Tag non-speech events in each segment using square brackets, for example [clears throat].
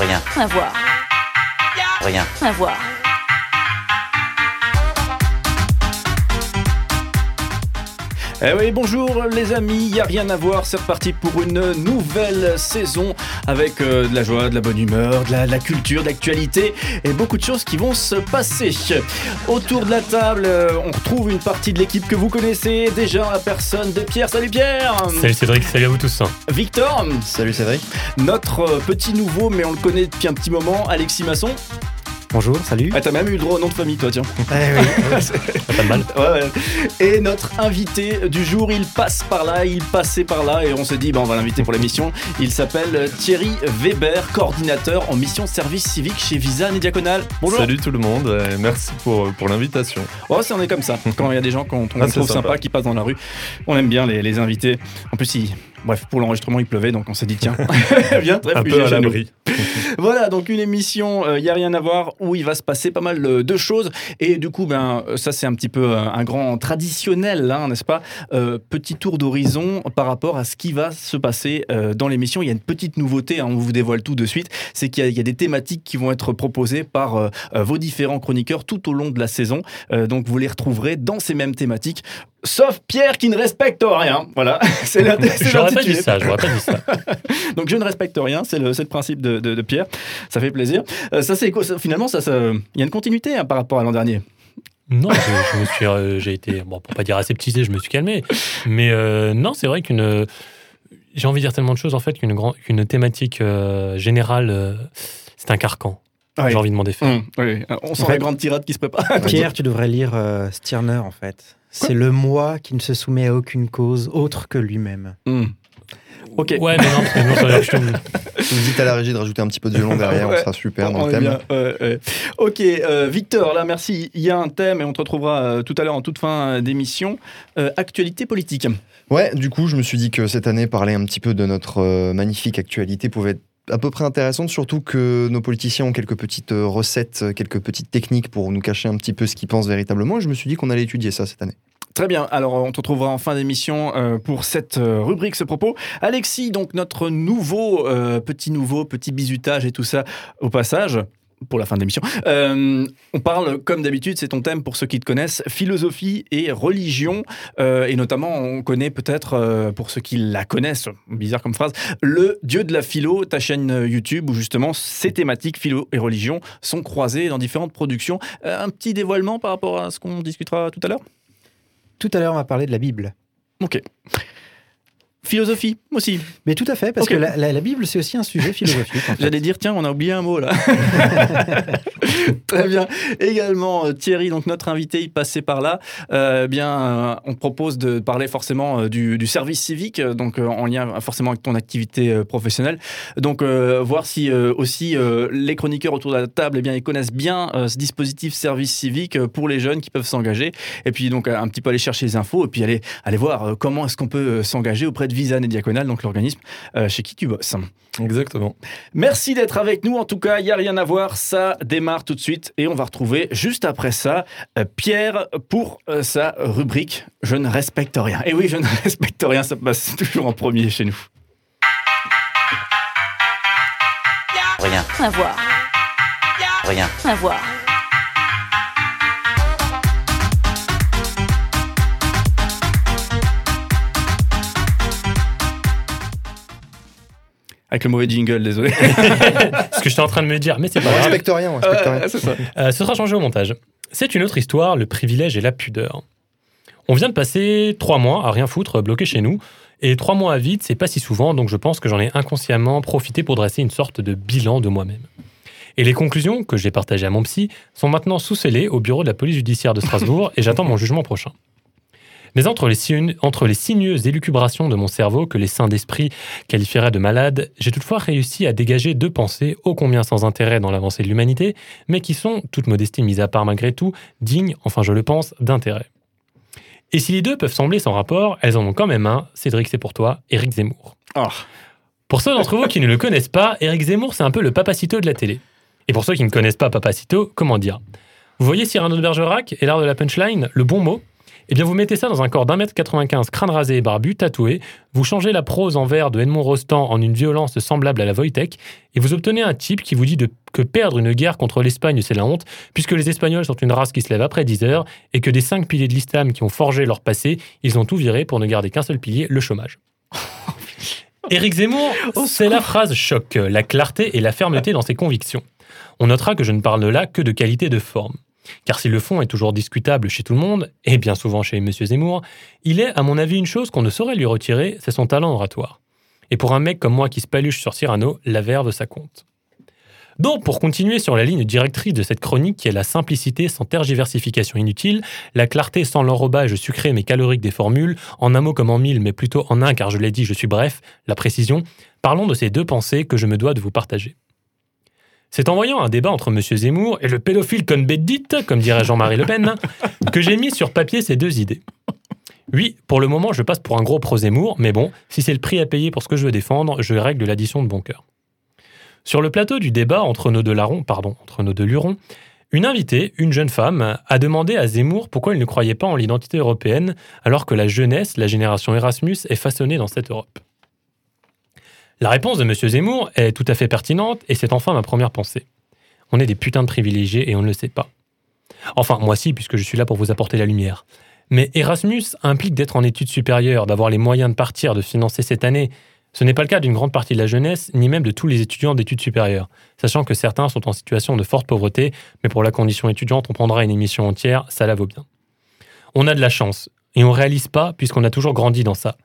Rien. À voir. Rien. À voir. Eh oui, bonjour les amis, il n'y a rien à voir, c'est reparti pour une nouvelle saison avec euh, de la joie, de la bonne humeur, de la, de la culture, de l'actualité et beaucoup de choses qui vont se passer. Autour de la table, euh, on retrouve une partie de l'équipe que vous connaissez déjà, la personne de Pierre. Salut Pierre Salut Cédric, salut à vous tous. Victor Salut Cédric. Notre euh, petit nouveau, mais on le connaît depuis un petit moment, Alexis Masson. Bonjour, salut. Ah, t'as même eu le droit au nom de famille, toi, tiens. Eh oui. Pas [laughs] de mal. Ouais, ouais. Et notre invité du jour, il passe par là, il passait par là, et on se dit, bah, on va l'inviter pour l'émission. Il s'appelle Thierry Weber, coordinateur en mission service civique chez Visa et. Bonjour. Salut tout le monde, et merci pour, pour l'invitation. Oh, c'est on est comme ça. Quand il y a des gens qu'on on Ah, trouve sympa. sympas qui passent dans la rue, on aime bien les, les invités. En plus, il- bref, pour l'enregistrement, il pleuvait, donc on s'est dit, tiens, [laughs] viens te Un peu à l'abri. [laughs] Voilà, donc une émission, il n'y a rien à voir, où il va se passer pas mal euh, de choses. Et du coup, ben, euh, ça c'est un petit peu euh, un grand traditionnel, hein, n'est-ce pas? Euh, Petit tour d'horizon par rapport à ce qui va se passer euh, dans l'émission. Il y a une petite nouveauté, hein, on vous dévoile tout de suite, c'est qu'il y, a- il y a des thématiques qui vont être proposées par euh, euh, vos différents chroniqueurs tout au long de la saison. Euh, donc vous les retrouverez dans ces mêmes thématiques. Sauf Pierre qui ne respecte rien. Voilà, [laughs] c'est la- J'aurais pas l'intitulé. dit ça, j'aurais pas dit ça. [laughs] Donc je ne respecte rien, c'est le, c'est le principe de, de- de Pierre. Ça fait plaisir. Euh, ça c'est Finalement, ça, ça- il y a une continuité hein, par rapport à l'an dernier. Non, je, je me suis, euh, j'ai été, bon, pour pas dire aseptisé, je me suis calmé. Mais euh, non, c'est vrai qu'une, j'ai envie de dire tellement de choses en fait qu'une grande, qu'une thématique euh, générale, euh, c'est un carcan. J'ai envie de m'en défaire. Oui. On sent En fait- la grande tirade qui se prépare. [laughs] Pierre, tu devrais lire euh, Stirner en fait. C'est le moi qui ne se soumet à aucune cause autre que lui-même. Hum. Ok. Ouais, mais non, parce que non, ça veut dire que je te- Vous dites à la régie de rajouter un petit peu de violon derrière, Ouais. on sera super dans le thème. bien, ouais, ouais. Ok, euh, Victor, là, merci. Il y a un thème et on te retrouvera euh, tout à l'heure en toute fin d'émission. Euh, actualité politique. Ouais, du coup, je me suis dit que cette année, parler un petit peu de notre euh, magnifique actualité pouvait être à peu près intéressante, surtout que nos politiciens ont quelques petites recettes, quelques petites techniques pour nous cacher un petit peu ce qu'ils pensent véritablement. Et je me suis dit qu'on allait étudier ça cette année. Très bien, alors on te retrouvera en fin d'émission euh, pour cette euh, rubrique, ce propos. Alexis, donc notre nouveau, euh, petit nouveau, petit bisutage et tout ça au passage. Pour la fin de l'émission. On parle, comme d'habitude, c'est ton thème pour ceux qui te connaissent, philosophie et religion. Et notamment, on connaît peut-être, pour ceux qui la connaissent, bizarre comme phrase, le Dieu de la philo, ta chaîne YouTube, où justement ces thématiques, philo et religion, sont croisées dans différentes productions. Un petit dévoilement par rapport à ce qu'on discutera tout à l'heure? Tout à l'heure, on va parler de la Bible. Ok. Philosophie aussi. Mais tout à fait, parce que la, la- la Bible, c'est aussi un sujet philosophique. en [laughs] fait. J'allais dire, tiens, on a oublié un mot là. [laughs] Très bien. Également, euh, Thierry, donc notre invité, il passait par là. Euh, bien, euh, on te propose de parler forcément euh, du, du service civique, euh, donc euh, en lien forcément avec ton activité professionnelle. Donc, voir si aussi les chroniqueurs autour de la table, eh bien, ils connaissent bien ce dispositif service civique pour les jeunes qui peuvent s'engager. Et puis, donc, un petit peu aller chercher les infos et puis aller, aller voir comment est-ce qu'on peut s'engager auprès de Visan et Diaconal, donc l'organisme euh, chez qui tu bosses. Exactement. Merci d'être avec nous. En tout cas, il n'y a rien à voir. Ça démarre tout de suite. Et on va retrouver juste après ça euh, Pierre pour euh, sa rubrique Je ne respecte rien. Et oui, je ne [laughs] respecte rien. Ça passe toujours en premier chez nous. Rien. À voir. Rien. À voir. Avec le mauvais jingle, désolé. [laughs] [laughs] ce que j'étais en train de me dire, mais c'est On pas grave. respecte rien, on respecte rien. Euh, c'est ça. Euh, ce sera changé au montage. C'est une autre histoire, le privilège et la pudeur. On vient de passer trois mois à rien foutre, bloqué chez nous. Et trois mois à vide, c'est pas si souvent, donc je pense que j'en ai inconsciemment profité pour dresser une sorte de bilan de moi-même. Et les conclusions, que j'ai partagées à mon psy, sont maintenant sous-scellées au bureau de la police judiciaire de Strasbourg et j'attends mon jugement prochain. Mais entre les, signe- entre les sinueuses élucubrations de mon cerveau que les saints d'esprit qualifieraient de malades, j'ai toutefois réussi à dégager deux pensées ô combien sans intérêt dans l'avancée de l'humanité, mais qui sont, toute modestie mise à part malgré tout, dignes, enfin je le pense, d'intérêt. Et si les deux peuvent sembler sans rapport, elles en ont quand même un, Cédric c'est pour toi, Éric Zemmour. Oh. Pour ceux d'entre vous qui ne le connaissent pas, Éric Zemmour c'est un peu le papacito de la télé. Et pour ceux qui ne connaissent pas papacito, comment dire? Vous voyez Cyrano de Bergerac et l'art de la punchline, le bon mot? Eh bien, vous mettez ça dans un corps d'un mètre 95, crâne rasé et barbu, tatoué, vous changez la prose en vers de Edmond Rostand en une violence semblable à la Wojtek, et vous obtenez un type qui vous dit de- que perdre une guerre contre l'Espagne, c'est la honte, puisque les Espagnols sont une race qui se lève après 10 heures, et que des cinq piliers de l'islam qui ont forgé leur passé, ils ont tout viré pour ne garder qu'un seul pilier, le chômage. [laughs] Éric Zemmour, c'est la phrase choc, la clarté et la fermeté dans ses convictions. On notera que je ne parle là que de qualité de forme. Car si le fond est toujours discutable chez tout le monde, et bien souvent chez M. Zemmour, il est, à mon avis, une chose qu'on ne saurait lui retirer, c'est son talent oratoire. Et pour un mec comme moi qui se paluche sur Cyrano, la verve, ça compte. Donc, pour continuer sur la ligne directrice de cette chronique qui est la simplicité sans tergiversification inutile, la clarté sans l'enrobage sucré mais calorique des formules, en un mot comme en mille, mais plutôt en un car je l'ai dit, je suis bref, la précision, parlons de ces deux pensées que je me dois de vous partager. C'est en voyant un débat entre M. Zemmour et le pédophile Cohn-Bendit, comme dirait Jean-Marie Le Pen, [laughs] que j'ai mis sur papier ces deux idées. Oui, pour le moment, je passe pour un gros pro-Zemmour, mais bon, si c'est le prix à payer pour ce que je veux défendre, je règle l'addition de bon cœur. Sur le plateau du débat entre nos deux larrons, pardon, entre nos deux lurons, une invitée, une jeune femme, a demandé à Zemmour pourquoi il ne croyait pas en l'identité européenne alors que la jeunesse, la génération Erasmus, est façonnée dans cette Europe. La réponse de M. Zemmour est tout à fait pertinente et c'est enfin ma première pensée. On est des putains de privilégiés et on ne le sait pas. Enfin, moi si, puisque je suis là pour vous apporter la lumière. Mais Erasmus implique d'être en études supérieures, d'avoir les moyens de partir, de financer cette année. Ce n'est pas le cas d'une grande partie de la jeunesse, ni même de tous les étudiants d'études supérieures, sachant que certains sont en situation de forte pauvreté, mais pour la condition étudiante, on prendra une émission entière, ça la vaut bien. On a de la chance, et on réalise pas puisqu'on a toujours grandi dans ça.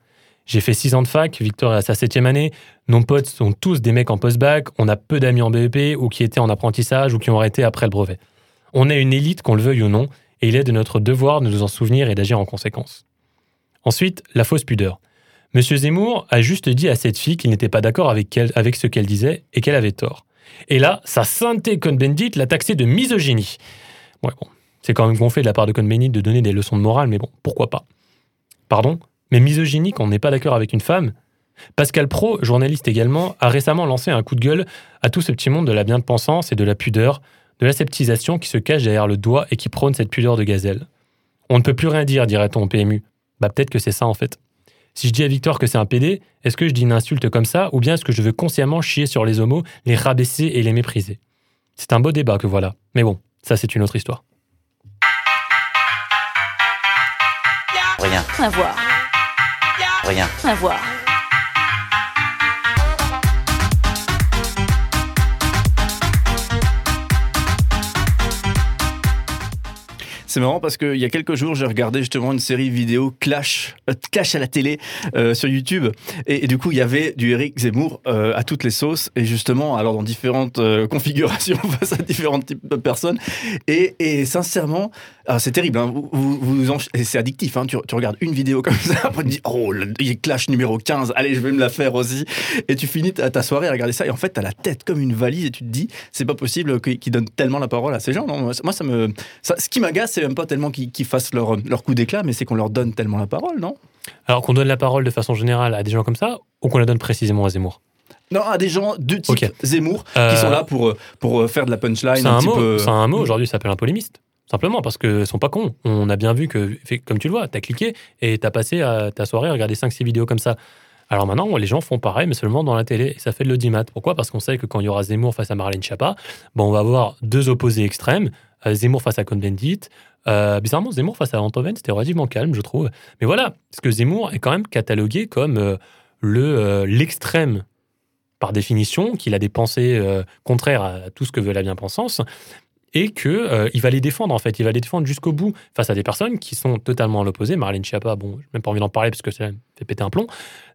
J'ai fait 6 ans de fac, Victor est à sa septième année, nos potes sont tous des mecs en post-bac, on a peu d'amis en BEP ou qui étaient en apprentissage ou qui ont arrêté après le brevet. On est une élite, qu'on le veuille ou non, et il est de notre devoir de nous en souvenir et d'agir en conséquence. Ensuite, la fausse pudeur. Monsieur Zemmour a juste dit à cette fille qu'il n'était pas d'accord avec, ce qu'elle disait et qu'elle avait tort. Et là, sa sainteté Cohn-Bendit l'a taxé de misogynie. Ouais, bon, c'est quand même gonflé de la part de Cohn-Bendit de donner des leçons de morale, mais bon, pourquoi pas? Pardon? Mais misogynie quand on n'est pas d'accord avec une femme Pascal Pro, journaliste également, a récemment lancé un coup de gueule à tout ce petit monde de la bien-pensance et de la pudeur, de l'aseptisation qui se cache derrière le doigt et qui prône cette pudeur de gazelle. On ne peut plus rien dire, dirait-on au PMU. Bah peut-être que c'est ça en fait. Si je dis à Victor que c'est un PD, est-ce que je dis une insulte comme ça ou bien est-ce que je veux consciemment chier sur les homos, les rabaisser et les mépriser? C'est un beau débat que voilà. Mais bon, ça c'est une autre histoire. Rien, À voir, rien. à voir. C'est marrant parce qu'il y a quelques jours, j'ai regardé justement une série vidéo Clash, euh, Clash à la télé euh, sur YouTube. Et, et du coup, il y avait du Eric Zemmour euh, à toutes les sauces. Et justement, alors dans différentes euh, [laughs] configurations [laughs] face à différents types de personnes. Et, et sincèrement, ah, c'est terrible. hein. Vous, vous- c'est addictif. hein. Tu, tu regardes une vidéo comme ça, après tu te dis Oh, le il y a Clash numéro 15, allez, je vais me la faire aussi. Et tu finis ta, ta soirée à regarder ça. Et en fait, tu as la tête comme une valise. Et tu te dis C'est pas possible qu'ils donnent tellement la parole à ces gens. Non, moi, ça me. Ça, ce qui m'agace, c'est même pas tellement qu'ils qu'ils fassent leur, leur coup d'éclat, mais c'est qu'on leur donne tellement la parole, non? Alors qu'on donne la parole de façon générale à des gens comme ça ou qu'on la donne précisément à Zemmour? Non, à des gens de type. Zemmour Euh, qui sont là pour, euh, pour euh, faire de la punchline C'est un, mot, peu. c'est un mot aujourd'hui, ça s'appelle un polémiste. Simplement parce que sont pas cons. On a bien vu que, comme tu le vois, t'as cliqué et t'as passé à ta soirée à regarder 5-6 vidéos comme ça. Alors maintenant, les gens font pareil, mais seulement dans la télé. Et ça fait de l'audimat. Pourquoi? Parce qu'on sait que quand il y aura Zemmour face à Marlène Schiappa, bon, on va avoir deux opposés extrêmes. Euh, Zemmour face à Cohn-Bendit. Euh, bizarrement, Zemmour face à Antoven, c'était relativement calme, je trouve. Mais voilà, parce que Zemmour est quand même catalogué comme euh, le l'extrême par définition, qu'il a des pensées contraires à tout ce que veut la bien-pensance, et que euh, il va les défendre en fait, il va les défendre jusqu'au bout face à des personnes qui sont totalement à l'opposé. Marlène Schiappa, bon, j'ai même pas envie d'en parler parce que ça me fait péter un plomb,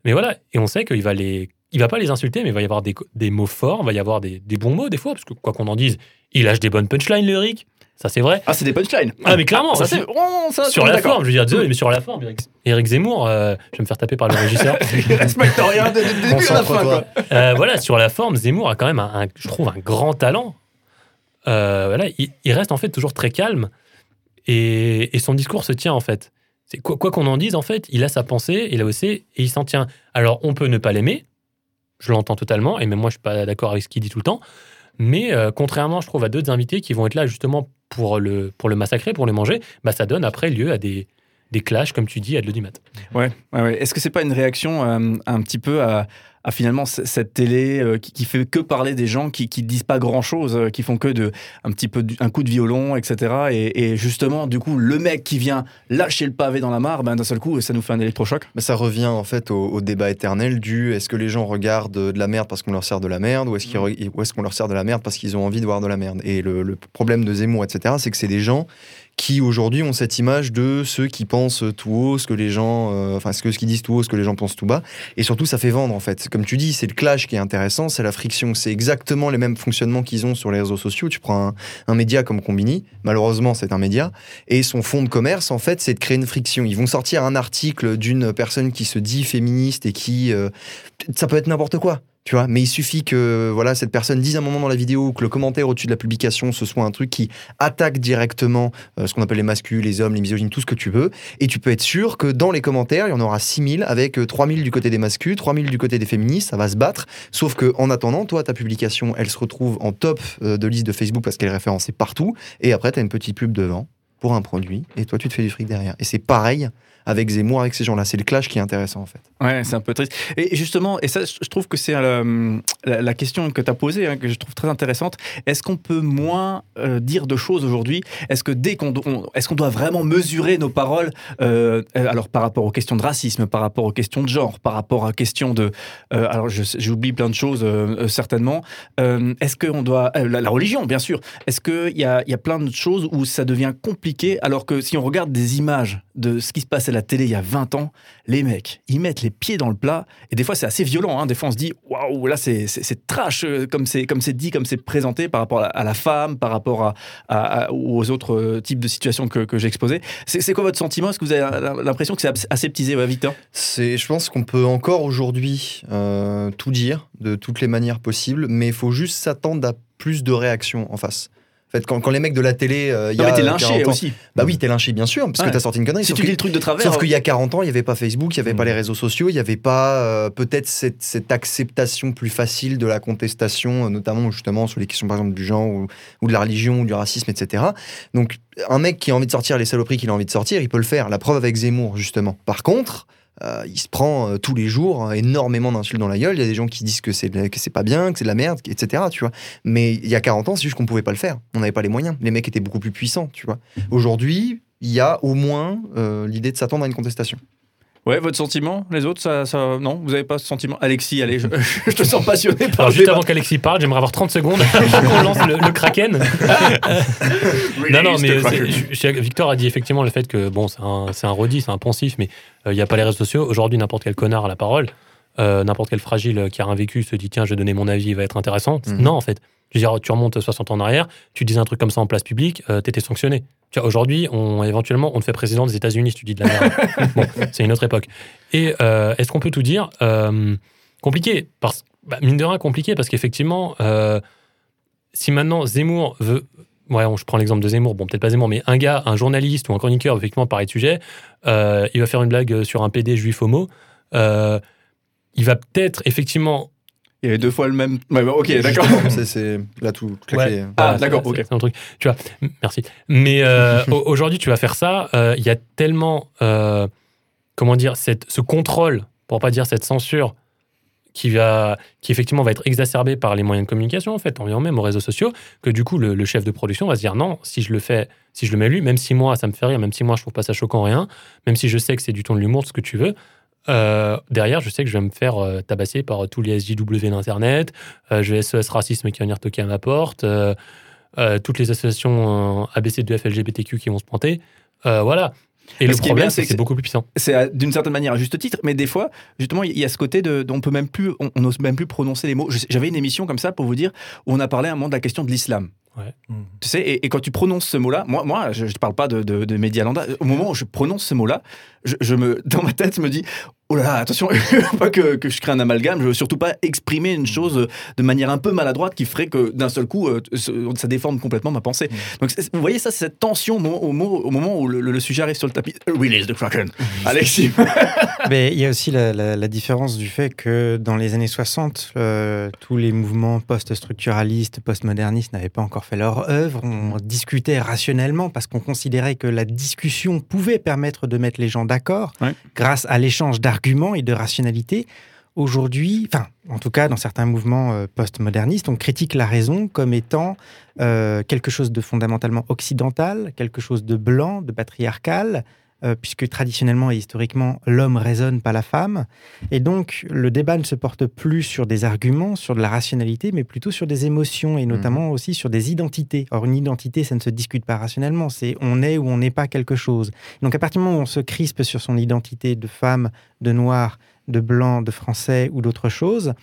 mais voilà, et on sait qu'il va les, il va pas les insulter, mais il va y avoir des, des mots forts, il va y avoir des, des bons mots des fois, parce que quoi qu'on en dise, il lâche des bonnes punchlines lyriques, ça c'est vrai. Ah, c'est des punchlines. Ah, mais clairement, ça c'est. Oh, ça, Sur la forme, je veux dire, désolé, mais sur la forme, Eric, Eric Zemmour, euh, je vais me faire taper par le régisseur. [laughs] Il respecte rien dès le début à la fin. Quoi. Euh, voilà, sur la forme, Zemmour a quand même, un, un- je trouve, un grand talent. Euh, voilà, il, il reste en fait toujours très calme et, son discours se tient en fait. C'est quoi quoi qu'on en dise, en fait, il a sa pensée, il a aussi et il s'en tient. Alors, on peut ne pas l'aimer, je l'entends totalement, et même moi, je suis pas d'accord avec ce qu'il dit tout le temps. Mais euh, contrairement, je trouve, à d'autres invités qui vont être là justement pour le, pour le massacrer, pour le manger, bah, ça donne après lieu à des, des clashs, comme tu dis, à de l'audimat. Ouais, ouais, ouais. Est-ce que c'est pas une réaction euh, un petit peu à, à finalement cette télé euh, qui, qui fait que parler des gens qui, qui disent pas grand chose, qui font que de un petit peu un coup de violon, etc. Et, et justement, du coup, le mec qui vient lâcher le pavé dans la mare, ben d'un seul coup, ça nous fait un électrochoc. Ça revient en fait au, au débat éternel du est-ce que les gens regardent de la merde parce qu'on leur sert de la merde ou est-ce re- ou est-ce qu'on leur sert de la merde parce qu'ils ont envie de voir de la merde? Et le, le problème de Zemmour, etc., c'est que c'est des gens qui aujourd'hui ont cette image de ceux qui pensent tout haut, ce que les gens, euh, enfin ce que ce qu'ils disent tout haut, ce que les gens pensent tout bas, et surtout ça fait vendre en fait. Comme tu dis, c'est le clash qui est intéressant, c'est la friction, c'est exactement les mêmes fonctionnements qu'ils ont sur les réseaux sociaux. Tu prends un, média comme Combini, malheureusement c'est un média, et son fond de commerce en fait c'est de créer une friction. Ils vont sortir un article d'une personne qui se dit féministe et qui, euh, ça peut être n'importe quoi. Tu vois, mais il suffit que voilà cette personne dise un moment dans la vidéo ou que le commentaire au-dessus de la publication ce soit un truc qui attaque directement euh, ce qu'on appelle les masculins, les hommes, les misogynes, tout ce que tu veux. Et tu peux être sûr que dans les commentaires, il y en aura 6000 avec euh, 3000 du côté des masculins, 3000 du côté des féministes, ça va se battre. Sauf que en attendant, toi, ta publication, elle se retrouve en top euh, de liste de Facebook parce qu'elle est référencée partout. Et après, tu as une petite pub devant pour un produit. Et toi, tu te fais du fric derrière. Et c'est pareil avec Zemmour, avec ces gens-là. C'est le clash qui est intéressant en fait. Ouais, c'est un peu triste. Et justement, et ça, je trouve que c'est euh, la, question que tu as posée, hein, que je trouve très intéressante. Est-ce qu'on peut moins euh, dire de choses aujourd'hui? Est-ce que dès qu'on est-ce qu'on doit vraiment mesurer nos paroles euh, Alors par rapport aux questions de racisme, par rapport aux questions de genre, par rapport à questions de, euh, alors j'oublie plein de choses certainement. Est-ce qu'on doit la, religion, bien sûr. Est-ce qu'il y a, y a plein de choses où ça devient compliqué alors que si on regarde des images de ce qui se passe à la télé il y a 20 ans, les mecs, ils mettent les pieds dans le plat. Et des fois, c'est assez violent. hein. Des fois, on se dit, waouh, là, c'est trash, euh, comme c'est dit, comme c'est présenté par rapport à la, la femme, par rapport à, aux autres euh, types de situations que, que j'ai exposées. C'est quoi votre sentiment? Est-ce que vous avez l'impression que c'est aseptisé, ouais, Victor je pense qu'on peut encore aujourd'hui euh, tout dire de toutes les manières possibles, mais il faut juste s'attendre à plus de réactions en face. En fait, quand, quand les mecs de la télé, euh, il y Non, a mais t'es lynché 40 ans- aussi. Bah oui, t'es lynché bien sûr, parce Ouais. que t'as sorti une connerie. Si tu dis le truc de travers. Sauf qu'il y a 40 ans, il n'y avait pas Facebook, il n'y avait pas Mm. les réseaux sociaux, il n'y avait pas euh, peut-être cette, cette acceptation plus facile de la contestation, euh, notamment justement sur les questions par exemple du genre ou, ou de la religion ou du racisme, etc. Donc un mec qui a envie de sortir les saloperies qu'il a envie de sortir, il peut le faire. La preuve avec Zemmour, justement. Par contre, euh, il se prend euh, tous les jours euh, énormément d'insultes dans la gueule. Il y a des gens qui disent que c'est que c'est pas bien, que c'est de la merde, etc. Tu vois. Mais il y a 40 ans, c'est juste qu'on pouvait pas le faire. On n'avait pas les moyens. Les mecs étaient beaucoup plus puissants, tu vois. Aujourd'hui, il y a au moins euh, l'idée de s'attendre à une contestation. Ouais, votre sentiment Les autres, ça, ça- non Vous n'avez pas ce sentiment? Alexis, allez, je, [laughs] je te sens passionné par Alors, le juste débat. avant qu'Alexis parle, j'aimerais avoir 30 secondes [laughs] avant qu'on lance le, le Kraken. [laughs] non, non, mais je- Victor a dit effectivement le fait que bon, c'est un, c'est un redit, c'est un poncif, mais euh, il n'y a pas les réseaux sociaux. Aujourd'hui, n'importe quel connard a la parole, euh, n'importe quel fragile qui a rien vécu se dit tiens, je vais donner mon avis, il va être intéressant. Mhm. Non, en fait. Je veux dire, tu remontes 60 ans en arrière, tu dis un truc comme ça en place publique, euh, t'étais sanctionné. Tu vois, aujourd'hui, on, éventuellement, on te fait président des États-Unis si tu dis de la merde. [laughs] bon, c'est une autre époque. Et euh, est-ce qu'on peut tout dire Compliqué. Parce, bah, mine de rien, compliqué, parce qu'effectivement, si maintenant Zemmour veut. Ouais, on- je prends l'exemple de Zemmour, bon, peut-être pas Zemmour, mais un gars, un journaliste ou un chroniqueur, effectivement, parler de sujet, euh, il va faire une blague sur un PD juif homo. euh, il va peut-être, effectivement. Il y avait deux fois le même. Ouais, bah, ok, d'accord. C'est- C'est là tout. Ouais. clé. Ah, d'accord, c'est- ok. C'est un truc. Tu vois, merci. Mais euh, [laughs] au- aujourd'hui, tu vas faire ça. euh, Il y a tellement, euh, comment dire, cette, ce contrôle, pour pas dire cette censure, qui va, qui effectivement va être exacerbée par les moyens de communication, en fait, en même aux réseaux sociaux, que du coup, le, le chef de production va se dire non, si je le fais, si je le mets lui, même si moi, ça me fait rire, même si moi, je trouve pas ça choquant, rien, même si je sais que c'est du ton de l'humour, ce que tu veux. Euh, derrière, je sais que je vais me faire euh, tabasser par tous les SJW d'Internet, euh, je vais SOS Racisme qui va venir toquer à ma porte, euh, euh, toutes les associations euh, ABC2F LGBTQ qui vont se pointer. Euh, voilà. Et Mais le ce problème, c'est que c'est beaucoup plus puissant. c'est d'une certaine manière à juste titre, mais des fois, justement, il y a ce côté de, on peut même plus, on n'ose même plus prononcer les mots. J'avais une émission comme ça pour vous dire où on a parlé à un moment de la question de l'islam. Ouais. Tu sais, et, et quand tu prononces ce mot-là, moi, moi, je ne parle pas de, de. Au moment où je prononce ce mot-là, je, je me, [laughs] dans ma tête, je me dis, Oh là là, attention, [laughs] pas que, que je crée un amalgame, je veux surtout pas exprimer une chose de manière un peu maladroite qui ferait que d'un seul coup, euh, ça déforme complètement ma pensée. Donc c'est- vous voyez ça, c'est cette tension au moment, au moment- au moment où le, le sujet arrive sur le tapis. Release the Kraken. Alexis. [laughs] Mais il y a aussi la, la- la différence du fait que dans les années 60, euh, tous les mouvements post-structuralistes, post-modernistes n'avaient pas encore fait leur œuvre. On discutait rationnellement parce qu'on considérait que la discussion pouvait permettre de mettre les gens d'accord Ouais. grâce à l'échange d'arguments et de rationalité. Aujourd'hui, enfin, en tout cas, dans certains mouvements euh, post-modernistes, on critique la raison comme étant euh, quelque chose de fondamentalement occidental, quelque chose de blanc, de patriarcal, euh, puisque traditionnellement et historiquement, l'homme raisonne, pas la femme. Et donc, le débat ne se porte plus sur des arguments, sur de la rationalité, mais plutôt sur des émotions et notamment aussi sur des identités. Or, une identité, ça ne se discute pas rationnellement, c'est on est ou on n'est pas quelque chose. Donc, à partir du moment où on se crispe sur son identité de femme, de noir, de blanc, de français ou d'autre chose,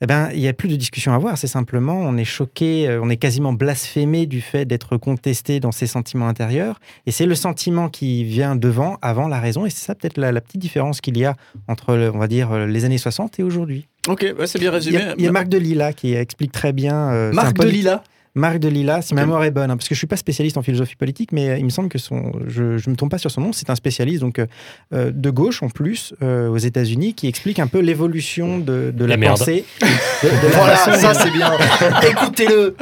eh ben, il n'y a plus de discussion à avoir. C'est simplement, on est choqué, euh, on est quasiment blasphémé du fait d'être contesté dans ses sentiments intérieurs. Et c'est le sentiment qui vient devant, avant la raison. Et c'est ça peut-être la, la petite différence qu'il y a entre, on va dire, euh, les années 60 et aujourd'hui. ok, ouais, c'est bien Il y, résumé. a- il y a Marc Delila qui explique très bien. euh, Marc Delila. Marc Delila, si ma mémoire est bonne, hein, parce que je suis pas spécialiste en philosophie politique, mais euh, il me semble que son, je, je me trompe pas sur son nom, c'est un spécialiste donc euh, euh, de gauche en plus euh, aux États-Unis qui explique un peu l'évolution de, de la pensée, [laughs] de, de la Voilà, façon- ça c'est bien. Écoutez-le.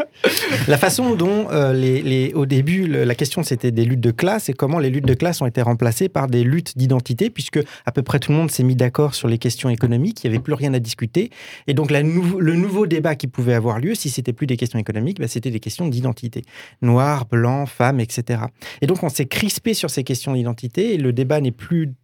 la façon dont euh, les, les- au début le- la question c'était des luttes de classe et comment les luttes de classe ont été remplacées par des luttes d'identité puisque à peu près tout le monde s'est mis d'accord sur les questions économiques, il n'y avait plus rien à discuter et donc la nou- le nouveau débat qui pouvait avoir lieu si c'était plus des questions économiques, bah, c'était des questions d'identité, noir, blanc, femme, etc. Et donc on s'est crispé sur ces questions d'identité et le débat n'est plus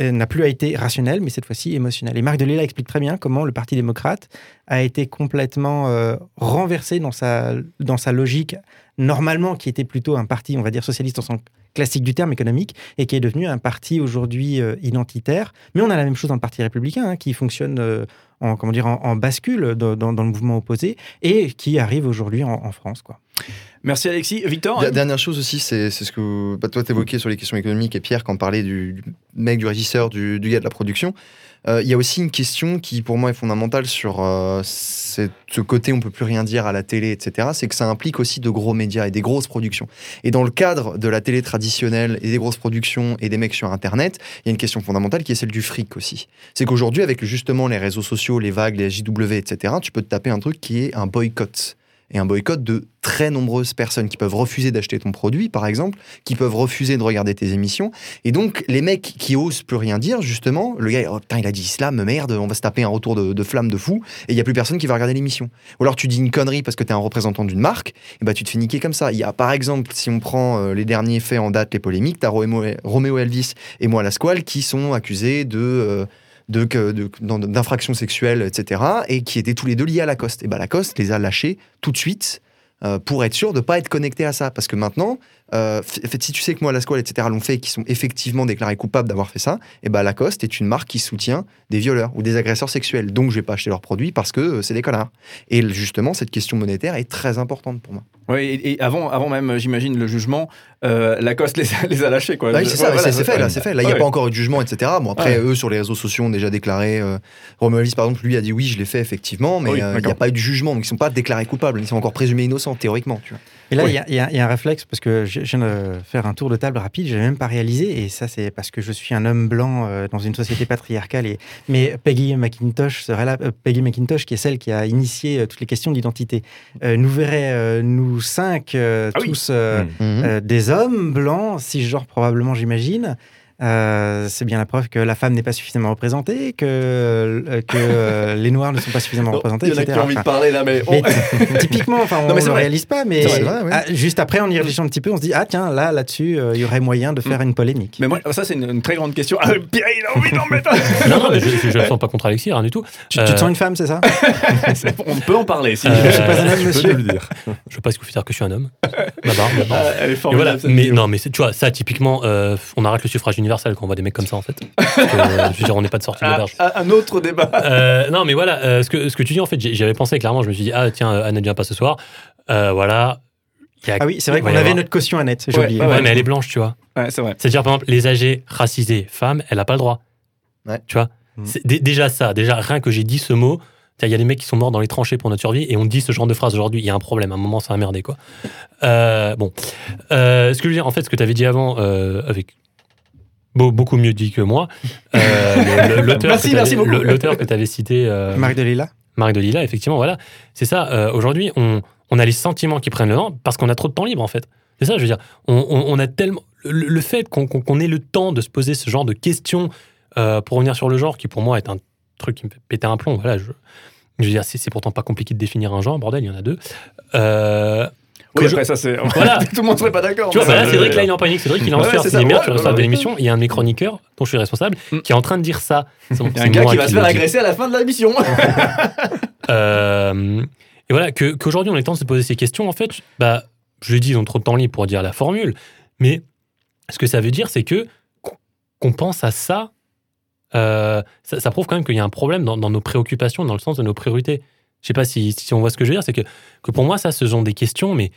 euh, n'a plus été rationnel, mais cette fois-ci émotionnel. Et Marc Delela explique très bien comment le Parti démocrate a été complètement euh, renversé dans sa, dans sa logique, normalement, qui était plutôt un parti, on va dire, socialiste en sens classique du terme économique, et qui est devenu un parti aujourd'hui euh, identitaire. Mais on a la même chose dans le Parti républicain, hein, qui fonctionne en, comment dire, en, en bascule dans, dans- dans le mouvement opposé, et qui arrive aujourd'hui en, en France. Quoi. Merci Alexis. Victor Der- Dernière chose aussi, c'est ce que bah, toi t'évoquais sur les questions économiques et Pierre quand parlait du, du mec, du régisseur, du, du gars de la production. Euh, Il y a aussi une question qui pour moi est fondamentale sur euh, cette- ce côté on peut plus rien dire à la télé, etc. C'est que ça implique aussi de gros médias et des grosses productions. Et dans le cadre de la télé traditionnelle et des grosses productions et des mecs sur Internet, il y a une question fondamentale qui est celle du fric aussi. C'est qu'aujourd'hui avec justement les réseaux sociaux, les vagues, les JW, etc. Tu peux te taper un truc qui est un boycott et un boycott de très nombreuses personnes qui peuvent refuser d'acheter ton produit, par exemple, qui peuvent refuser de regarder tes émissions. Et donc, les mecs qui osent plus rien dire, justement, le gars, oh putain, il a dit islam, merde, on va se taper un retour de, de flamme de fou, et il y a plus personne qui va regarder l'émission. Ou alors tu dis une connerie parce que tu es un représentant d'une marque, et bah tu te fais niquer comme ça. Il y a, par exemple, si on prend euh, les derniers faits en date, les polémiques, tu as Roméo Elvis et moi Lasquale qui sont accusés de. euh, d'infractions sexuelles, etc., et qui étaient tous les deux liés à Lacoste. Et bah Lacoste les a lâchés tout de suite euh, pour être sûr de ne pas être connecté à ça. Parce que maintenant, euh, f- en fait, si tu sais que moi, la Squale, etc., l'ont fait et qui sont effectivement déclarés coupables d'avoir fait ça, et ben Lacoste est une marque qui soutient des violeurs ou des agresseurs sexuels. Donc, je vais pas acheter leurs produits parce que euh, c'est des connards. Et justement, cette question monétaire est très importante pour moi. Oui, et, et avant, avant même, j'imagine, le jugement, euh, Lacoste [laughs] les a, les a lâchés. Quoi. Oui, c'est ça, Ouais, voilà, c'est fait, là, c'est fait. Là, il n'y a Ouais. pas encore eu de jugement, etc. Bon, après, Ouais. eux, sur les réseaux sociaux, ont déjà déclaré. Euh, Elvis, par exemple, lui, a dit oui, je l'ai fait, effectivement, mais Oui, euh, il n'y a pas eu de jugement, donc ils ne sont pas déclarés coupables, ils sont encore présumés innocents, théoriquement. Tu vois. Et là, il Oui. y y, y a un réflexe, parce que je, je viens de faire un tour de table rapide, je n'ai même pas réalisé, et ça, c'est parce que je suis un homme blanc euh, dans une société patriarcale. Et... Mais Peggy McIntosh serait là, euh, Peggy McIntosh, qui est celle qui a initié euh, toutes les questions d'identité, nous verrait, nous cinq, Ah tous euh, Mm. Mhm. euh, des hommes blancs, cisgenres probablement, j'imagine. Euh, c'est bien la preuve que la femme n'est pas suffisamment représentée, que, euh, que euh, les noirs ne sont pas suffisamment représentés, Il y en a qui ont envie de parler là, mais. mais on- [laughs] typiquement, enfin, on ne le réalise pas, mais C'est vrai, ouais. ah, juste après, en y réfléchissant un petit peu, on se dit ah tiens là là-dessus, euh, il y aurait moyen de faire une polémique. Mais moi, ça, c'est une, une très grande question. Ah, Pierre, il a envie d'en mettre Non, [laughs] non, mais je ne sens pas contre Alexis, rien du tout. Tu, tu te sens une femme, c'est ça. [laughs] On peut en parler. Si Euh, Je suis pas un homme, monsieur. te le dire. Je veux pas ce que vous dire que je suis un homme. Ma barbe, ma barbe. Ah, elle est formidable. mais non, mais tu vois, ça typiquement, euh, on arrête le suffrage universel quand on voit des mecs comme ça en fait. Parce que, euh, je veux dire, on n'est pas de sortie de Ah, l'auberge. ah, un autre débat. Euh, non, mais voilà, euh, ce, que, ce que tu dis en fait, j'y avais pensé clairement. Je me suis dit, ah tiens, Anne ne vient pas ce soir. Euh, voilà. Il y a- Ah oui, c'est vrai qu'on avait avoir- notre caution Annette, j'ai Ouais, oublié. ouais, Ouais, mais elle est blanche, tu vois. Ouais, c'est vrai. C'est-à-dire, par exemple, les âgés racisés, femmes, elle n'a pas le droit. Ouais. Tu vois C'est dé- déjà ça, déjà rien que j'ai dit ce mot. Il y a des mecs qui sont morts dans les tranchées pour notre survie et on dit ce genre de phrase aujourd'hui. Il y a un problème. À un moment, ça a merdé quoi. Euh, bon, Euh, ce que je veux dire, en fait, ce que tu avais dit avant, euh, avec beaucoup mieux dit que moi, euh, [laughs] l'auteur Merci, que merci t'avais- beaucoup. le- l'auteur que tu avais cité, euh, Marc de Lila Marc de Lila, effectivement, voilà. C'est ça. euh, Aujourd'hui, on, on a les sentiments qui prennent le vent parce qu'on a trop de temps libre, en fait. C'est ça, je veux dire. On, on- on a tellement. Le, le fait qu'on ait le temps de se poser ce genre de questions euh, pour revenir sur le genre, qui pour moi est un truc qui me fait péter un plomb, voilà. Je, je veux dire, c'est c'est pourtant pas compliqué de définir un genre, bordel, il y en a deux. Oui, que je- après, ça, c'est. Voilà. [laughs] Tout le monde serait pas d'accord. tu vois, bah là, je- Cédric, là, il est en panique. Cédric, il est en sueur. c'est ouais, tu reçois de l'émission. Il y a un de mes chroniqueurs, dont je suis responsable, Mm. qui est en train de dire ça. C'est Il y a un gars qui va se faire agresser à la fin de l'émission. [laughs] Euh, et voilà, qu'aujourd'hui on ait le temps de se poser ces questions, en fait, bah, je le dis, ils ont trop de temps libre pour dire la formule, mais ce que ça veut dire, c'est que qu'on- qu'on pense à ça, euh, ça, ça prouve quand même qu'il y a un problème dans, dans nos préoccupations, dans le sens de nos priorités. Je sais pas si, si on voit ce que je veux dire, c'est que, que pour moi, ça, ce sont des questions, mais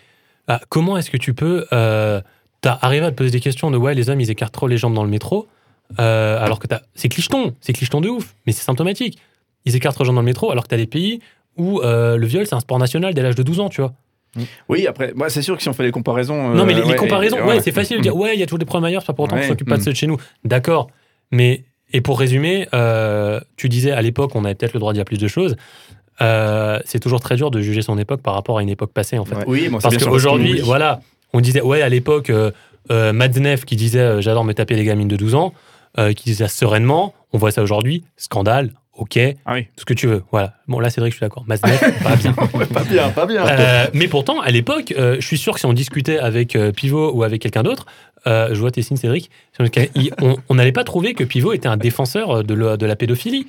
ah, comment est-ce que tu peux euh, arrivé à te poser des questions de ouais, les hommes, ils écartent trop les jambes dans le métro, euh, alors que t'as- c'est clicheton, c'est clicheton de ouf, mais c'est symptomatique. Ils écartent trop les jambes dans le métro, alors que tu as des pays où euh, le viol, c'est un sport national dès l'âge de 12 ans, tu vois. Oui, après, moi, c'est sûr que si on fait les comparaisons. non, mais euh, les, comparaisons, ouais, c'est facile de dire, ouais, il y a toujours des problèmes ailleurs, c'est pas pour autant qu'on s'occupe pas de mm. ceux de chez nous. D'accord, mais, et pour résumer, euh, tu disais à l'époque, on avait peut-être le droit de dire plus de choses. Euh, c'est toujours très dur de juger son époque par rapport à une époque passée, en fait. Ouais. Oui, c'est Parce qu'aujourd'hui, voilà, on disait, ouais, à l'époque, euh, euh, Madzenef qui disait, euh, j'adore me taper les gamines de 12 ans, qui disait ça sereinement, on voit ça aujourd'hui, scandale, ok, Ah oui. tout ce que tu veux. Voilà. Bon, là, Cédric, je suis d'accord. [laughs] Pas bien. Ouais, pas bien, pas bien. Euh, mais pourtant, à l'époque, euh, je suis sûr que si on discutait avec euh, Pivot ou avec quelqu'un d'autre, je vois tes signes, Cédric, on on n'allait pas trouver que Pivot était un défenseur de, le- de la pédophilie.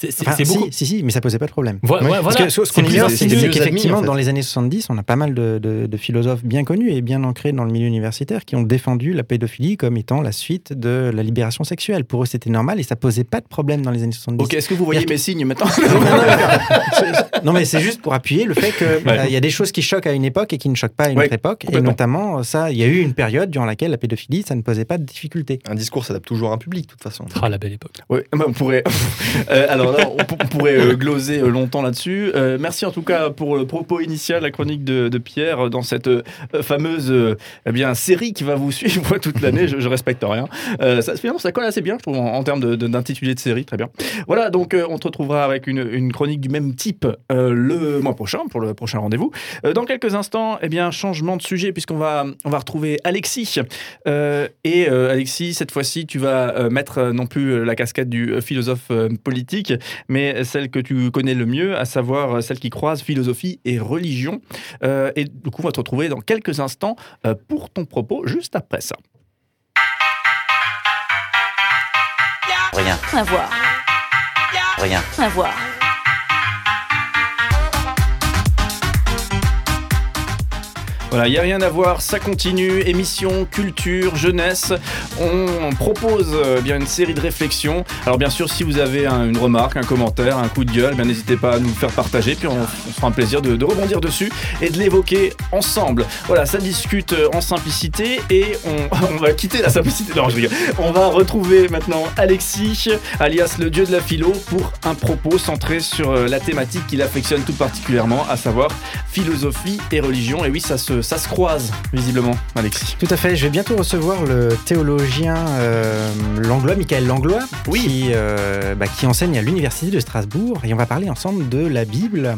C'est Enfin, si, si, si, mais ça posait pas de problème. Vo- Ouais, ouais, Parce voilà. que ce qu'on ignore, c'est qu'effectivement, en fait. dans les années 70, on a pas mal de, de- de philosophes bien connus et bien ancrés dans le milieu universitaire qui ont défendu la pédophilie comme étant la suite de la libération sexuelle. Pour eux, c'était normal et ça posait pas de problème dans les années 70. Ok, est-ce que vous voyez mes signes [laughs] maintenant Non, mais c'est juste pour appuyer le fait qu'il Ouais. y a des choses qui choquent à une époque et qui ne choquent pas à une Ouais, autre époque. Et notamment, ça, il y a eu une période durant laquelle la pédophilie, ça ne posait pas de difficulté. Un discours s'adapte toujours à un public, de toute façon. Ah, la belle époque. Oui, [laughs] on pourrait. [laughs] Euh, alors on, on pourrait euh, gloser euh, longtemps là-dessus. Euh, merci en tout cas pour le propos initial, la chronique de, Pierre dans cette fameuse eh bien, série qui va vous [laughs] suivre toute l'année. Je, je respecte rien. Ça, finalement, ça colle assez bien, je trouve, en, termes d'intitulé de, série. Très bien. Voilà, donc on te retrouvera avec une, chronique du même type le mois prochain, pour le prochain rendez-vous. Dans quelques instants, eh bien, changement de sujet, puisqu'on va, on va retrouver Alexis. Et Alexis, cette fois-ci, tu vas mettre non plus la casquette du philosophe politique, mais celle que tu connais le mieux, à savoir celle qui croise philosophie et religion. Euh, et du coup, on va te retrouver dans quelques instants euh, pour ton propos, juste après ça. Rien, À voir, rien. à voir. Voilà, il n'y a rien à voir, ça continue. Émission, culture, jeunesse. On propose euh, bien une série de réflexions. Alors bien sûr, si vous avez un- une remarque, un commentaire, un coup de gueule, n'hésitez pas à nous faire partager, puis on, fera un plaisir de, rebondir dessus et de l'évoquer ensemble. Voilà, ça discute euh, en simplicité et on, [laughs] on va quitter la simplicité. Non, je rigole. On va retrouver maintenant Alexis, alias le dieu de la philo, pour un propos centré sur euh, la thématique qu'il affectionne tout particulièrement, à savoir philosophie et religion. Et oui, ça se, ça se croise, visiblement, Alexis. Tout à fait. Je vais bientôt recevoir le théologien euh, Langlois, Michael Langlois, Oui. qui, euh, bah, qui enseigne à l'université de Strasbourg. Et on va parler ensemble de la Bible.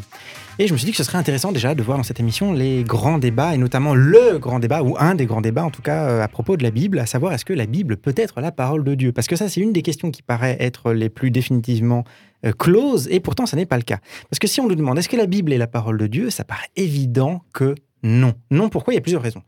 Et je me suis dit que ce serait intéressant déjà de voir dans cette émission les grands débats, et notamment le grand débat, ou un des grands débats en tout cas, euh, à propos de la Bible, à savoir est-ce que la Bible peut être la parole de Dieu? Parce que ça, c'est une des questions qui paraît être les plus définitivement closes, et pourtant, ça n'est pas le cas. Parce que si on nous demande est-ce que la Bible est la parole de Dieu, ça paraît évident que non. Non, pourquoi? Il y a plusieurs raisons.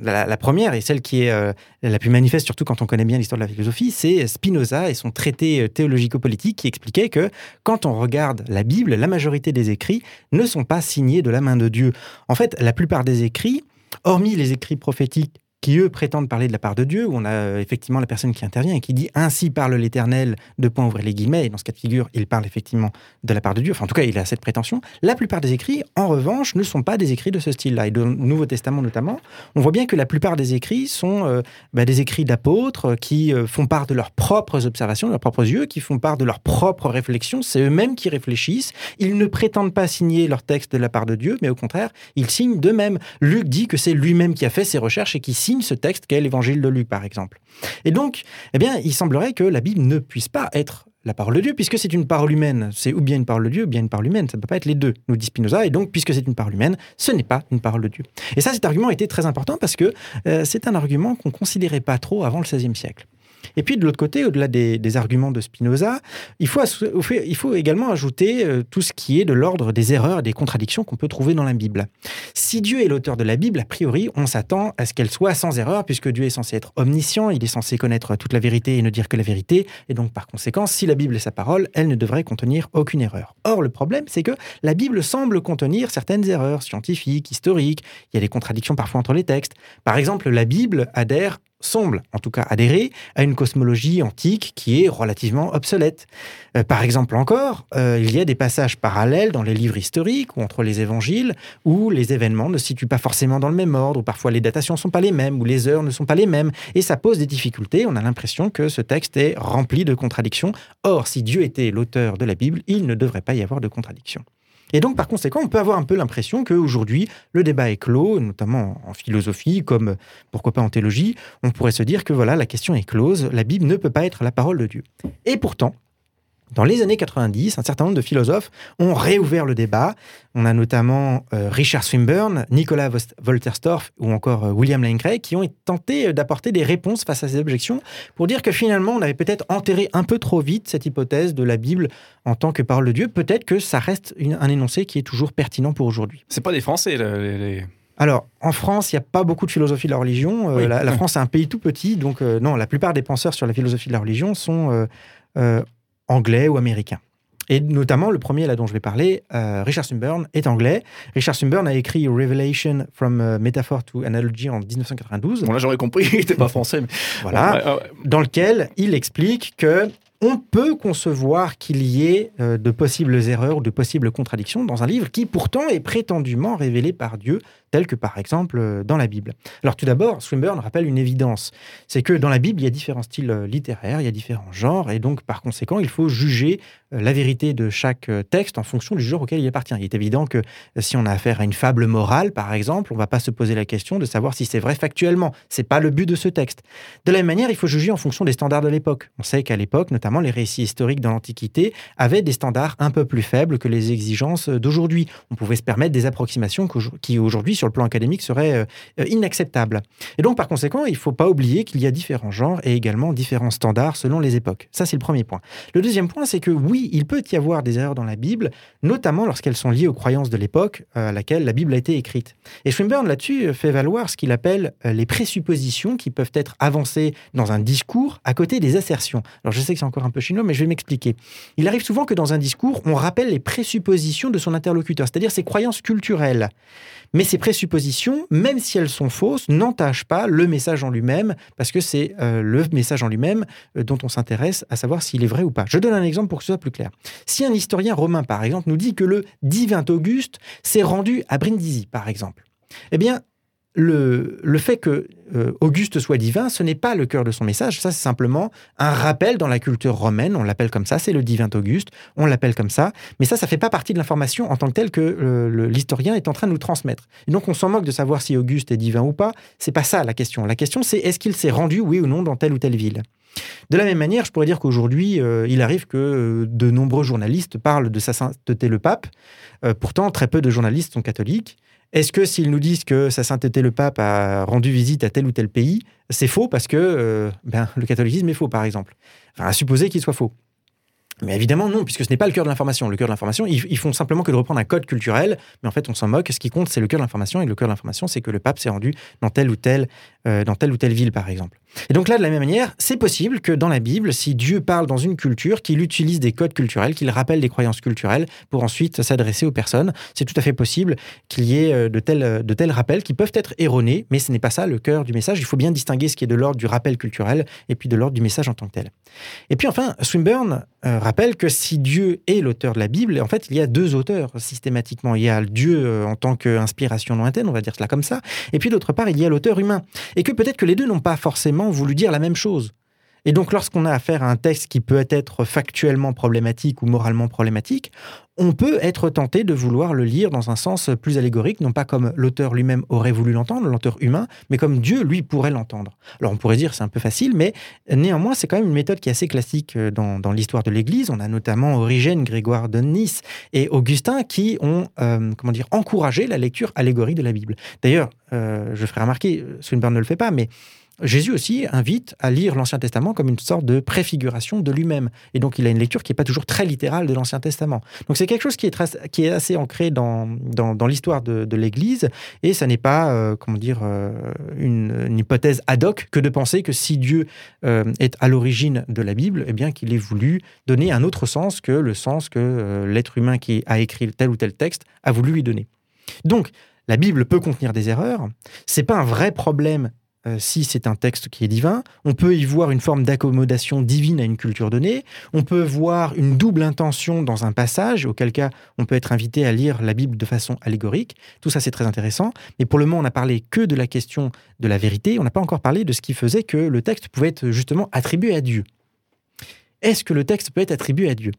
La première, et celle qui est euh, la plus manifeste, surtout quand on connaît bien l'histoire de la philosophie, c'est Spinoza et son traité euh, théologico-politique qui expliquait que quand on regarde la Bible, la majorité des écrits ne sont pas signés de la main de Dieu. En fait, la plupart des écrits, hormis les écrits prophétiques qui eux prétendent parler de la part de Dieu, où on a euh, effectivement la personne qui intervient et qui dit ainsi parle l'Éternel, de point ouvrir les guillemets, et dans ce cas de figure, il parle effectivement de la part de Dieu, enfin en tout cas il a cette prétention. La plupart des écrits, en revanche, ne sont pas des écrits de ce style-là, et dans le Nouveau Testament notamment, on voit bien que la plupart des écrits sont euh, bah, des écrits d'apôtres euh, qui font part de leurs propres observations, de leurs propres yeux, qui font part de leurs propres réflexions, c'est eux-mêmes qui réfléchissent, ils ne prétendent pas signer leur texte de la part de Dieu, mais au contraire, ils signent d'eux-mêmes. Luc dit que c'est lui-même qui a fait ses recherches et qui signe ce texte qu'est l'évangile de Luc, par exemple. Et donc, eh bien, il semblerait que la Bible ne puisse pas être la parole de Dieu, puisque c'est une parole humaine. C'est ou bien une parole de Dieu, ou bien une parole humaine. Ça ne peut pas être les deux, nous dit Spinoza. Et donc, puisque c'est une parole humaine, ce n'est pas une parole de Dieu. Et ça, cet argument était très important parce que euh, c'est un argument qu'on ne considérait pas trop avant le XVIe siècle. Et puis de l'autre côté, au-delà des, arguments de Spinoza, il faut, il faut également ajouter euh, tout ce qui est de l'ordre des erreurs et des contradictions qu'on peut trouver dans la Bible. Si Dieu est l'auteur de la Bible, a priori, on s'attend à ce qu'elle soit sans erreur, puisque Dieu est censé être omniscient, il est censé connaître toute la vérité et ne dire que la vérité, et donc par conséquent, si la Bible est sa parole, elle ne devrait contenir aucune erreur. Or, le problème, c'est que la Bible semble contenir certaines erreurs scientifiques, historiques, il y a des contradictions parfois entre les textes. Par exemple, la Bible adhère semble en tout cas adhérer à une cosmologie antique qui est relativement obsolète. Euh, par exemple encore, euh, il y a des passages parallèles dans les livres historiques ou entre les évangiles où les événements ne se situent pas forcément dans le même ordre, où parfois les datations ne sont pas les mêmes, où les heures ne sont pas les mêmes, et ça pose des difficultés. On a l'impression que ce texte est rempli de contradictions. Or, si Dieu était l'auteur de la Bible, il ne devrait pas y avoir de contradictions. Et donc, par conséquent, on peut avoir un peu l'impression qu'aujourd'hui, le débat est clos, notamment en philosophie, comme pourquoi pas en théologie. On pourrait se dire que voilà, la question est close, la Bible ne peut pas être la parole de Dieu. Et pourtant, dans les années 90, un certain nombre de philosophes ont réouvert le débat. On a notamment euh, Richard Swinburne, Nicolas Wolterstorff ou encore euh, William Lane Craig qui ont tenté euh, d'apporter des réponses face à ces objections pour dire que finalement on avait peut-être enterré un peu trop vite cette hypothèse de la Bible en tant que parole de Dieu. Peut-être que ça reste une- un énoncé qui est toujours pertinent pour aujourd'hui. C'est pas des Français, les- les- Alors, en France, il n'y a pas beaucoup de philosophie de la religion. Euh, Oui. la, la France est un pays tout petit, donc euh, non, la plupart des penseurs sur la philosophie de la religion sont euh, anglais ou américains. Et notamment, le premier là dont je vais parler, euh, Richard Swinburne, est anglais. Richard Swinburne a écrit Revelation from euh, Metaphor to Analogy en 1992. Bon, là, j'aurais compris, [laughs] il n'était pas français. Mais... Voilà Ouais, ouais, ouais. dans lequel il explique que on peut concevoir qu'il y ait euh, de possibles erreurs ou de possibles contradictions dans un livre qui pourtant est prétendument révélé par Dieu, tel que par exemple euh, dans la Bible. Alors tout d'abord, Swinburne rappelle une évidence, c'est que dans la Bible, il y a différents styles euh, littéraires, il y a différents genres, et donc par conséquent, il faut juger euh, la vérité de chaque texte en fonction du genre auquel il appartient. Il est évident que si on a affaire à une fable morale, par exemple, on ne va pas se poser la question de savoir si c'est vrai factuellement. C'est pas le but de ce texte. De la même manière, il faut juger en fonction des standards de l'époque. On sait qu'à l'époque, notamment les récits historiques dans l'Antiquité avaient des standards un peu plus faibles que les exigences d'aujourd'hui. On pouvait se permettre des approximations qui aujourd'hui, sur le plan académique, seraient euh, euh, inacceptables. Et donc, par conséquent, il ne faut pas oublier qu'il y a différents genres et également différents standards selon les époques. Ça, c'est le premier point. Le deuxième point, c'est que oui, il peut y avoir des erreurs dans la Bible, notamment lorsqu'elles sont liées aux croyances de l'époque euh, à laquelle la Bible a été écrite. Et Swinburne, là-dessus, fait valoir ce qu'il appelle euh, les présuppositions qui peuvent être avancées dans un discours à côté des assertions. Alors, je sais que c'est encore un peu chinois, mais je vais m'expliquer. Il arrive souvent que dans un discours, on rappelle les présuppositions de son interlocuteur, c'est-à-dire ses croyances culturelles. Mais ces présuppositions, même si elles sont fausses, n'entachent pas le message en lui-même, parce que c'est euh, le message en lui-même euh, dont on s'intéresse à savoir s'il est vrai ou pas. Je donne un exemple pour que ce soit plus clair. Si un historien romain, par exemple, nous dit que le divin Auguste s'est rendu à Brindisi, par exemple, eh bien, le, fait que euh, Auguste soit divin, ce n'est pas le cœur de son message, ça c'est simplement un rappel dans la culture romaine, on l'appelle comme ça, c'est le divin Auguste, on l'appelle comme ça, mais ça, ça fait pas partie de l'information en tant que telle que euh, l'historien est en train de nous transmettre. Et donc on s'en moque de savoir si Auguste est divin ou pas, c'est pas ça la question. La question c'est est-ce qu'il s'est rendu, oui ou non, dans telle ou telle ville? De la même manière, je pourrais dire qu'aujourd'hui, euh, il arrive que euh, de nombreux journalistes parlent de sa sainteté le pape. Euh, pourtant, très peu de journalistes sont catholiques. Est-ce que s'ils nous disent que sa sainteté le pape a rendu visite à tel ou tel pays, c'est faux parce que ben, le catholicisme est faux, par exemple? Enfin, à supposer qu'il soit faux. Mais évidemment, non, puisque ce n'est pas le cœur de l'information. Le cœur de l'information, ils, ils font simplement que de reprendre un code culturel, mais en fait, on s'en moque. Ce qui compte, c'est le cœur de l'information, et le cœur de l'information, c'est que le pape s'est rendu dans ou dans telle ou telle ville, par exemple. Et donc là, de la même manière, c'est possible que dans la Bible, si Dieu parle dans une culture, qu'il utilise des codes culturels, qu'il rappelle des croyances culturelles pour ensuite s'adresser aux personnes, c'est tout à fait possible qu'il y ait euh, de tels, de tels rappels qui peuvent être erronés, mais ce n'est pas ça le cœur du message. Il faut bien distinguer ce qui est de l'ordre du rappel culturel et puis de l'ordre du message en tant que tel. Et puis enfin, Swinburne euh, rappelle que si Dieu est l'auteur de la Bible, en fait, il y a deux auteurs systématiquement. Il y a Dieu euh, en tant qu'inspiration lointaine, on va dire cela comme ça, et puis d'autre part, il y a l'auteur humain. Et que peut-être que les deux n'ont pas forcément voulu dire la même chose. Et donc, lorsqu'on a affaire à un texte qui peut être factuellement problématique ou moralement problématique, on peut être tenté de vouloir le lire dans un sens plus allégorique, non pas comme l'auteur lui-même aurait voulu l'entendre, l'auteur humain, mais comme Dieu, lui, pourrait l'entendre. Alors, on pourrait dire c'est un peu facile, mais néanmoins, c'est quand même une méthode qui est assez classique euh, dans, dans l'histoire de l'Église. On a notamment Origène, Grégoire de Nice et Augustin qui ont, euh, comment dire, encouragé la lecture allégorique de la Bible. D'ailleurs, euh, je ferai remarquer, Swinburne ne le fait pas, mais Jésus aussi invite à lire l'Ancien Testament comme une sorte de préfiguration de lui-même. Et donc, il a une lecture qui n'est pas toujours très littérale de l'Ancien Testament. Donc, c'est quelque chose qui est, assez ancré dans, l'histoire de, l'Église. Et ça n'est pas, euh, comment dire, euh, une, hypothèse ad hoc que de penser que si Dieu euh, est à l'origine de la Bible, eh bien, qu'il ait voulu donner un autre sens que le sens que l'être humain qui a écrit tel ou tel texte a voulu lui donner. Donc, la Bible peut contenir des erreurs. C'est pas un vrai problème euh, si c'est un texte qui est divin. On peut y voir une forme d'accommodation divine à une culture donnée. On peut voir une double intention dans un passage, auquel cas on peut être invité à lire la Bible de façon allégorique. Tout ça, c'est très intéressant. Mais pour le moment, on n'a parlé que de la question de la vérité. On n'a pas encore parlé de ce qui faisait que le texte pouvait être justement attribué à Dieu. Est-ce que le texte peut être attribué à Dieu?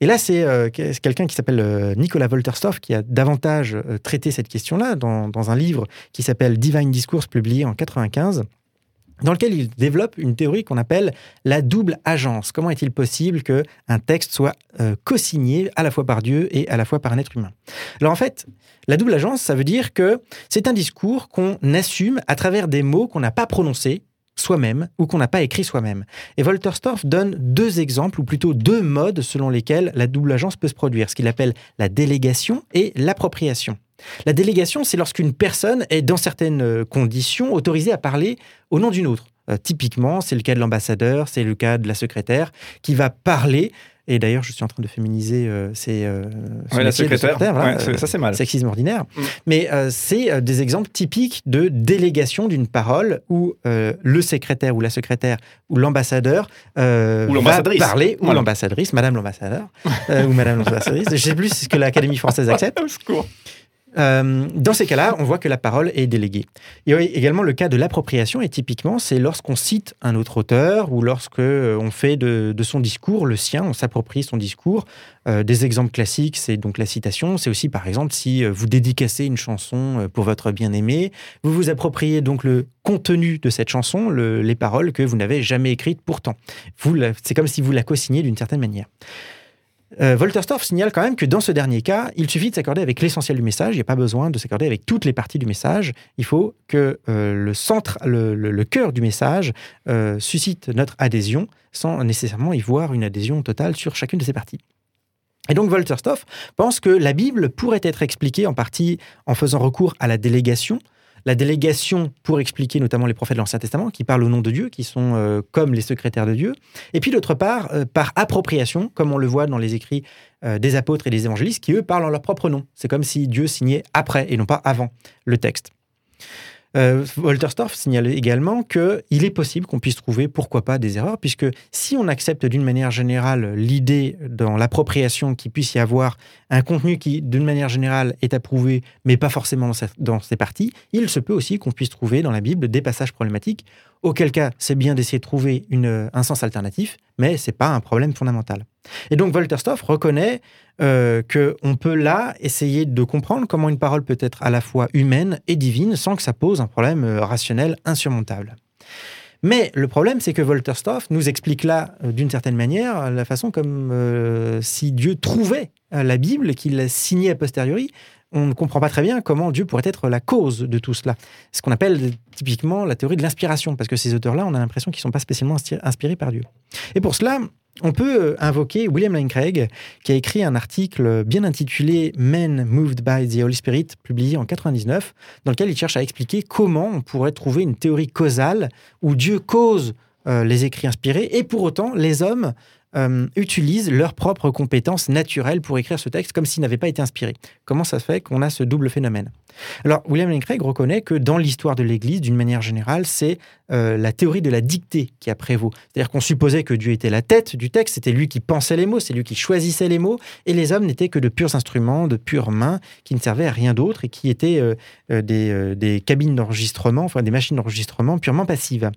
Et là, c'est euh, quelqu'un qui s'appelle euh, Nicolas Wolterstorff qui a davantage euh, traité cette question-là dans, un livre qui s'appelle Divine Discourse, publié en 95 dans lequel il développe une théorie qu'on appelle la double agence. Comment est-il possible qu'un texte soit euh, co-signé à la fois par Dieu et à la fois par un être humain? Alors en fait, la double agence, ça veut dire que c'est un discours qu'on assume à travers des mots qu'on n'a pas prononcés soi-même ou qu'on n'a pas écrit soi-même. Et Wolterstorff donne deux exemples, ou plutôt deux modes selon lesquels la double agence peut se produire, ce qu'il appelle la délégation et l'appropriation. La délégation, c'est lorsqu'une personne est, dans certaines conditions, autorisée à parler au nom d'une autre. Euh, typiquement, c'est le cas de l'ambassadeur, c'est le cas de la secrétaire, qui va parler et d'ailleurs, je suis en train de féminiser euh, ces. Euh, ouais, la secrétaire. Voilà, ouais, ça, c'est mal. Sexisme ordinaire. Mm. Mais euh, c'est des exemples typiques de délégation d'une parole où le secrétaire ou la secrétaire ou l'ambassadeur va parler, ou l'ambassadrice, madame l'ambassadeur, ou madame l'ambassadrice. Je ne sais plus ce que l'Académie française accepte. [laughs] Euh, dans ces cas-là, on voit que la parole est déléguée. Il y également le cas de l'appropriation, et typiquement, c'est lorsqu'on cite un autre auteur ou lorsque euh, on fait de, son discours le sien, on s'approprie son discours. Euh, des exemples classiques, c'est donc la citation. C'est aussi, par exemple, si vous dédicacez une chanson pour votre bien-aimé, vous vous appropriez donc le contenu de cette chanson, le, les paroles que vous n'avez jamais écrites pourtant. C'est comme si vous la co-signez d'une certaine manière. Euh, signale quand même que dans ce dernier cas, il suffit de s'accorder avec l'essentiel du message. Il n'y a pas besoin de s'accorder avec toutes les parties du message. Il faut que euh, le centre, le, cœur du message euh, suscite notre adhésion sans nécessairement y voir une adhésion totale sur chacune de ces parties. Et donc Wolterstorff pense que la Bible pourrait être expliquée en partie en faisant recours à la délégation, la délégation pour expliquer notamment les prophètes de l'Ancien Testament qui parlent au nom de Dieu, qui sont euh, comme les secrétaires de Dieu, et puis d'autre part euh, par appropriation, comme on le voit dans les écrits euh, des apôtres et des évangélistes, qui eux parlent en leur propre nom. C'est comme si Dieu signait après et non pas avant le texte. Euh, Wolterstorff signale également qu'il est possible qu'on puisse trouver, pourquoi pas, des erreurs, puisque si on accepte d'une manière générale l'idée dans l'appropriation qu'il puisse y avoir un contenu qui, d'une manière générale, est approuvé, mais pas forcément dans, ses parties, il se peut aussi qu'on puisse trouver dans la Bible des passages problématiques, auquel cas c'est bien d'essayer de trouver un sens alternatif, mais c'est pas un problème fondamental. Et donc Wolterstorff reconnaît euh, qu'on peut là essayer de comprendre comment une parole peut être à la fois humaine et divine sans que ça pose un problème euh, rationnel insurmontable. Mais le problème, c'est que Wolterstorff nous explique là, euh, d'une certaine manière, la façon comme euh, si Dieu trouvait la Bible, qu'il l'a signée a posteriori. On ne comprend pas très bien comment Dieu pourrait être la cause de tout cela. Ce qu'on appelle typiquement la théorie de l'inspiration, parce que ces auteurs-là, on a l'impression qu'ils ne sont pas spécialement inspirés par Dieu. Et pour cela, on peut euh, invoquer William Lane Craig, qui a écrit un article bien intitulé Men Moved by the Holy Spirit, publié en 99, dans lequel il cherche à expliquer comment on pourrait trouver une théorie causale où Dieu cause euh, les écrits inspirés et pour autant les hommes euh, utilisent leurs propres compétences naturelles pour écrire ce texte comme s'il n'avait pas été inspiré. Comment ça se fait qu'on a ce double phénomène? Alors, William Lane Craig reconnaît que dans l'histoire de l'Église, d'une manière générale, c'est euh, la théorie de la dictée qui a prévaut. C'est-à-dire qu'on supposait que Dieu était la tête du texte, c'était lui qui pensait les mots, c'est lui qui choisissait les mots, et les hommes n'étaient que de purs instruments, de pures mains, qui ne servaient à rien d'autre et qui étaient euh, des, des cabines d'enregistrement, enfin des machines d'enregistrement purement passives.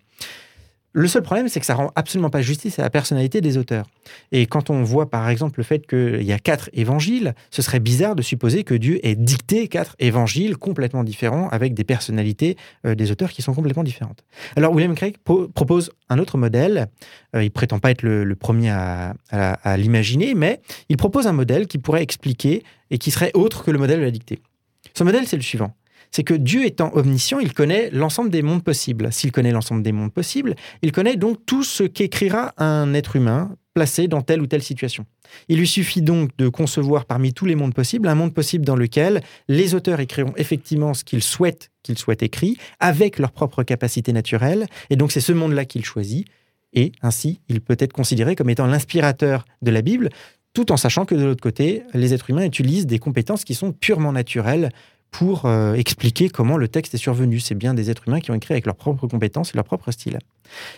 Le seul problème, c'est que ça rend absolument pas justice à la personnalité des auteurs. Et quand on voit par exemple le fait qu'il y a quatre évangiles, ce serait bizarre de supposer que Dieu ait dicté quatre évangiles complètement différents avec des personnalités euh, des auteurs qui sont complètement différentes. Alors William Craig po- propose un autre modèle. Euh, il prétend pas être le, premier à, à- à l'imaginer, mais il propose un modèle qui pourrait expliquer et qui serait autre que le modèle de la dictée. Ce modèle, c'est le suivant. C'est que Dieu étant omniscient, il connaît l'ensemble des mondes possibles. S'il connaît l'ensemble des mondes possibles, il connaît donc tout ce qu'écrira un être humain placé dans telle ou telle situation. Il lui suffit donc de concevoir parmi tous les mondes possibles un monde possible dans lequel les auteurs écriront effectivement ce qu'ils souhaitent qu'ils soient écrits, avec leurs propres capacités naturelles, et donc c'est ce monde-là qu'il choisit, et ainsi il peut être considéré comme étant l'inspirateur de la Bible, tout en sachant que de l'autre côté, les êtres humains utilisent des compétences qui sont purement naturelles pour euh, expliquer comment le texte est survenu. C'est bien des êtres humains qui ont écrit avec leurs propres compétences et leur propre style.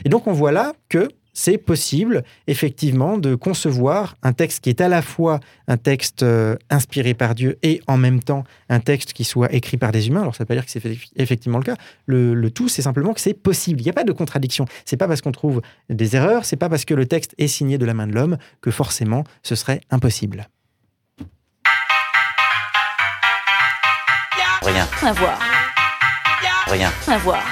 Et donc on voit là que c'est possible, effectivement, de concevoir un texte qui est à la fois un texte euh, inspiré par Dieu et en même temps un texte qui soit écrit par des humains. Alors ça ne veut pas dire que c'est effe- effectivement le cas. Le, le tout, c'est simplement que c'est possible. Il n'y a pas de contradiction. C'est pas parce qu'on trouve des erreurs, c'est pas parce que le texte est signé de la main de l'homme que forcément ce serait impossible. Rien, À voir, rien. à voir.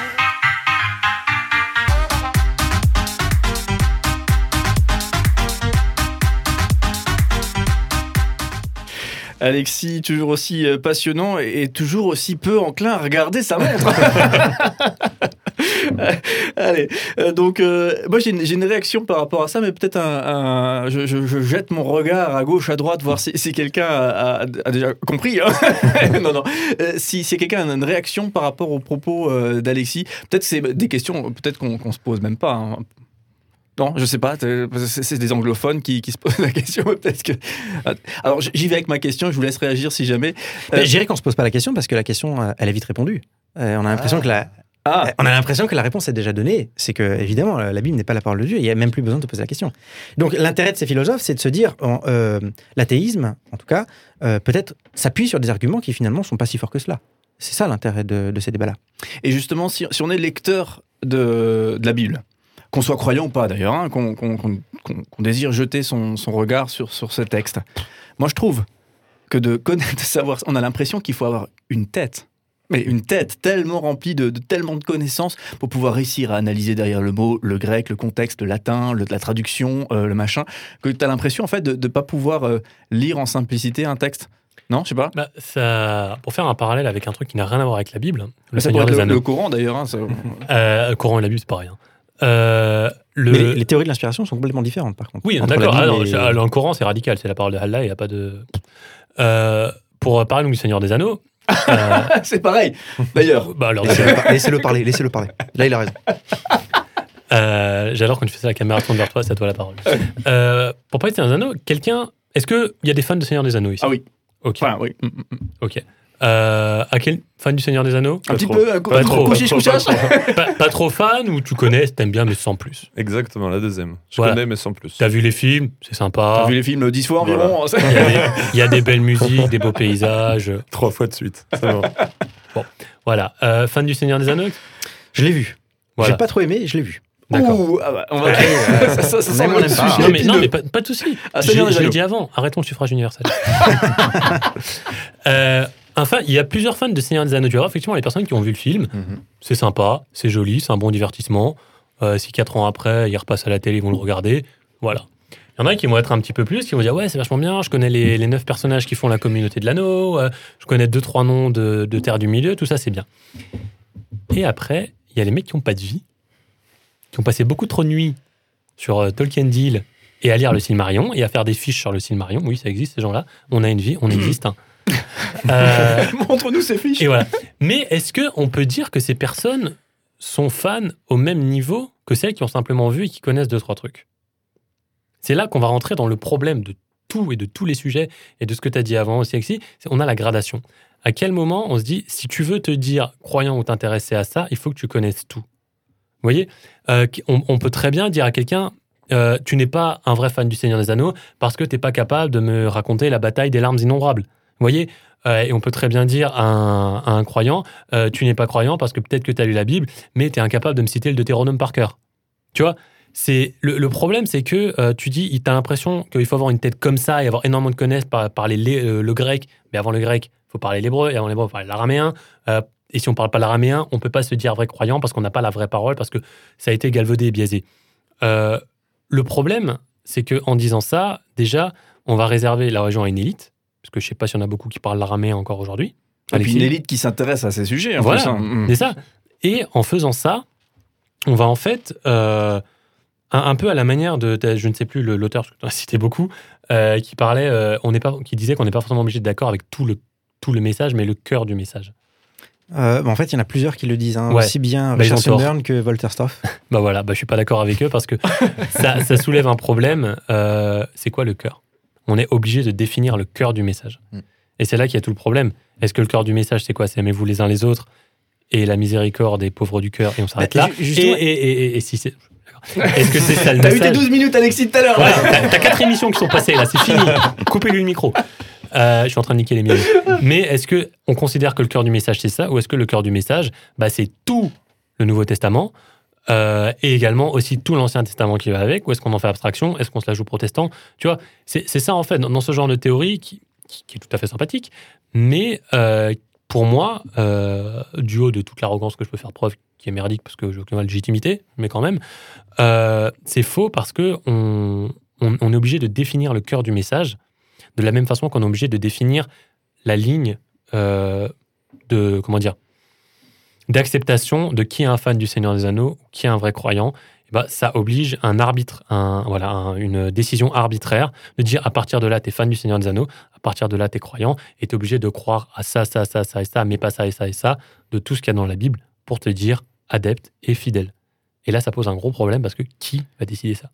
Alexis, toujours aussi euh, passionnant et et toujours aussi peu enclin à regarder sa montre. [laughs] [laughs] Allez, euh, donc euh, moi j'ai une, réaction par rapport à ça, mais peut-être un, un- je, je- je jette mon regard à gauche, à droite, voir si, si quelqu'un a, a- a déjà compris. hein. [laughs] non, non. Euh, si, si quelqu'un a une réaction par rapport aux propos d'Alexis, peut-être c'est des questions, peut-être qu'on qu'on se pose même pas. hein. Non, je sais pas. C'est des anglophones qui, qui se posent la question. Peut-être que. Alors j'y vais avec ma question. Je vous laisse réagir si jamais. Mais Euh, Je dirais qu'on se pose pas la question parce que la question, elle est vite répondue. Euh, on a l'impression que la, Ah, on a l'impression que la réponse est déjà donnée. C'est que évidemment, la Bible n'est pas la parole de Dieu. Il n'y a même plus besoin de poser la question. Donc l'intérêt de ces philosophes, c'est de se dire, en, euh, l'athéisme, en tout cas, euh, peut-être s'appuie sur des arguments qui finalement sont pas si forts que cela. C'est ça l'intérêt de, de ces débats-là. Et justement, si, si on est lecteur de, de la Bible, qu'on soit croyant ou pas d'ailleurs, hein, qu'on désire jeter son, son regard sur, sur ce texte, moi je trouve que de connaître, de savoir, on a l'impression qu'il faut avoir une tête. Mais une tête tellement remplie de, de tellement de connaissances pour pouvoir réussir à analyser derrière le mot, le grec, le contexte, le latin, le- la traduction, euh, le machin, que tu as l'impression en fait de ne pas pouvoir euh, lire en simplicité un texte. Non, je sais pas. Bah, ça, pour faire un parallèle avec un truc qui n'a rien à voir avec la Bible, le ça être des le, Anneaux. le Coran d'ailleurs. hein, ça- [laughs] Euh, le Coran et la Bible, c'est pas rien. Euh, le... Mais les, les théories de l'inspiration sont complètement différentes, par contre. Oui, d'accord. Ah, et- le Coran, c'est radical. C'est la parole de Allah. Il n'y a pas de. Euh, pour parler donc, du Seigneur des Anneaux. Euh, [laughs] C'est pareil. D'ailleurs, bah, Laissez-le par- Laissez-le parler, laissez-le parler. Là, il a raison. euh, J'adore quand tu fais ça, la caméra tourne vers toi, c'est à toi la parole. Euh, pour parler de Seigneur des Anneaux, quelqu'un. Est-ce qu'il y a des fans de Seigneur des Anneaux ici? Ah oui. Ok. enfin oui. Mm, mm, mm. ok. Euh, à quel fan du Seigneur des Anneaux Un petit trop. peu, Pas trop, couchiche, pas trop, pas, pas fan ou tu connais, t'aimes bien mais sans plus Exactement, la deuxième. Je Voilà. connais, mais sans plus. T'as vu les films, c'est sympa. T'as vu les films dix fois environ Il y, a des, il y a des belles musiques, des beaux paysages. [laughs] Trois fois de suite. Bon. Voilà. Euh, fan du Seigneur des Anneaux Je l'ai vu. Voilà. J'ai pas trop aimé, je l'ai vu. D'accord. Ouh, ah bah, on va... Ça, ça, ça On aime, pas. Non mais, non, épineux. mais pas, pas de souci. Ah, J'ai- Seigneur des je l'ai Anneaux. dit avant. Arrêtons le suffrage universel. [laughs] euh, enfin, il y a plusieurs fans de Seigneur des Anneaux. Tu vois, effectivement, les personnes qui ont vu le film, Mhm. c'est sympa, c'est joli, c'est un bon divertissement. Euh, si quatre ans après, ils repassent à la télé, ils vont le regarder. Voilà. Il y en a qui vont être un petit peu plus, qui vont dire Ouais, c'est vachement bien, je connais les, les neuf personnages qui font la communauté de l'anneau, euh, je connais deux, trois noms de, de Terre du Milieu, tout ça, c'est bien. Et après, il y a les mecs qui n'ont pas de vie, qui ont passé beaucoup trop de nuits sur euh, Tolkien Deal et à lire le Silmarillion et à faire des fiches sur le Silmarillion. Oui, ça existe, ces gens-là. On a une vie, on [clears throat] existe. hein. Euh, [laughs] Montre-nous ces fiches. et voilà. Mais est-ce qu'on peut dire que ces personnes sont fans au même niveau que celles qui ont simplement vu et qui connaissent deux, trois trucs? C'est là qu'on va rentrer dans le problème de tout et de tous les sujets et de ce que tu as dit avant aussi, Alexis. On a la gradation. À quel moment on se dit, si tu veux te dire croyant ou t'intéresser à ça, il faut que tu connaisses tout? Vous voyez? Euh, on, on peut très bien dire à quelqu'un, euh, tu n'es pas un vrai fan du Seigneur des Anneaux parce que tu n'es pas capable de me raconter la bataille des larmes innombrables. Vous voyez Euh, on peut très bien dire à un, croyant, euh, tu n'es pas croyant parce que peut-être que tu as lu la Bible, mais tu es incapable de me citer le Deutéronome par cœur. Tu vois c'est le, problème, c'est que euh, tu dis, tu as l'impression qu'il faut avoir une tête comme ça et avoir énormément de connaissances, par, parler le grec, mais avant le grec, il faut parler l'hébreu, et avant l'hébreu, il faut parler l'araméen. Et si on parle pas l'araméen, on peut pas se dire vrai croyant parce qu'on n'a pas la vraie parole, parce que ça a été galvaudé et biaisé. Le problème, c'est que en disant ça, déjà, on va réserver la région à une élite, parce que je sais pas s'il y en a beaucoup qui parlent l'araméen encore aujourd'hui. Et puis une élite qui s'intéresse à ces sujets. En Voilà. hein. C'est ça. Et en faisant ça, on va en fait, euh, un, un peu à la manière de, de- je ne sais plus l'auteur, parce que tu as cité beaucoup, euh, qui parlait, euh, on pas, qui disait qu'on n'est pas forcément obligé d'être d'accord avec tout le, tout le message, mais le cœur du message. Euh, bah, en fait, il y en a plusieurs qui le disent, hein, Ouais. aussi bien Bah, Richard. Sunderland que Walter Stoff. [laughs] Bah voilà, bah, je suis pas d'accord avec eux parce que [laughs] ça, ça soulève un problème. euh, c'est quoi le cœur? On est obligé de définir le cœur du message. Mm. Et c'est là qu'il y a tout le problème. Est-ce que le cœur du message, c'est quoi? C'est aimez-vous les uns les autres et la miséricorde des pauvres du cœur et on s'arrête Bah, là? ju- Et, justement- et, et- et- et si c'est. Est-ce que c'est ça le [laughs] T'as eu tes message? 12 minutes, Alexis, tout à l'heure. T'as t'as quatre émissions qui sont passées là, c'est fini. Coupez-lui le micro. Euh, je suis en train de niquer les miennes. Mais est-ce que on considère que le cœur du message c'est ça, ou est-ce que le cœur du message, bah, c'est tout le Nouveau Testament euh, et également aussi tout l'Ancien Testament qui va avec, ou est-ce qu'on en fait abstraction, est-ce qu'on se la joue protestant? Tu vois, c'est ça en fait dans, ce genre de théorie qui, est tout à fait sympathique, mais euh, pour moi, euh, du haut de toute l'arrogance que je peux faire preuve, qui est merdique parce que je aucune légitimité, mais quand même, c'est faux parce que on, est obligé de définir le cœur du message de la même façon qu'on est obligé de définir la ligne de comment dire d'acceptation de qui est un fan du Seigneur des Anneaux, qui est un vrai croyant. Et ben, ça oblige un arbitre, une décision arbitraire de dire à partir de là, tu es fan du Seigneur des Anneaux, à partir de là, tu es croyant, et tu obligé de croire à ça, ça, ça, ça et ça, mais pas ça et ça et ça, de tout ce qu'il y a dans la Bible pour te dire adepte et fidèle. Et là, ça pose un gros problème parce que qui va décider ça?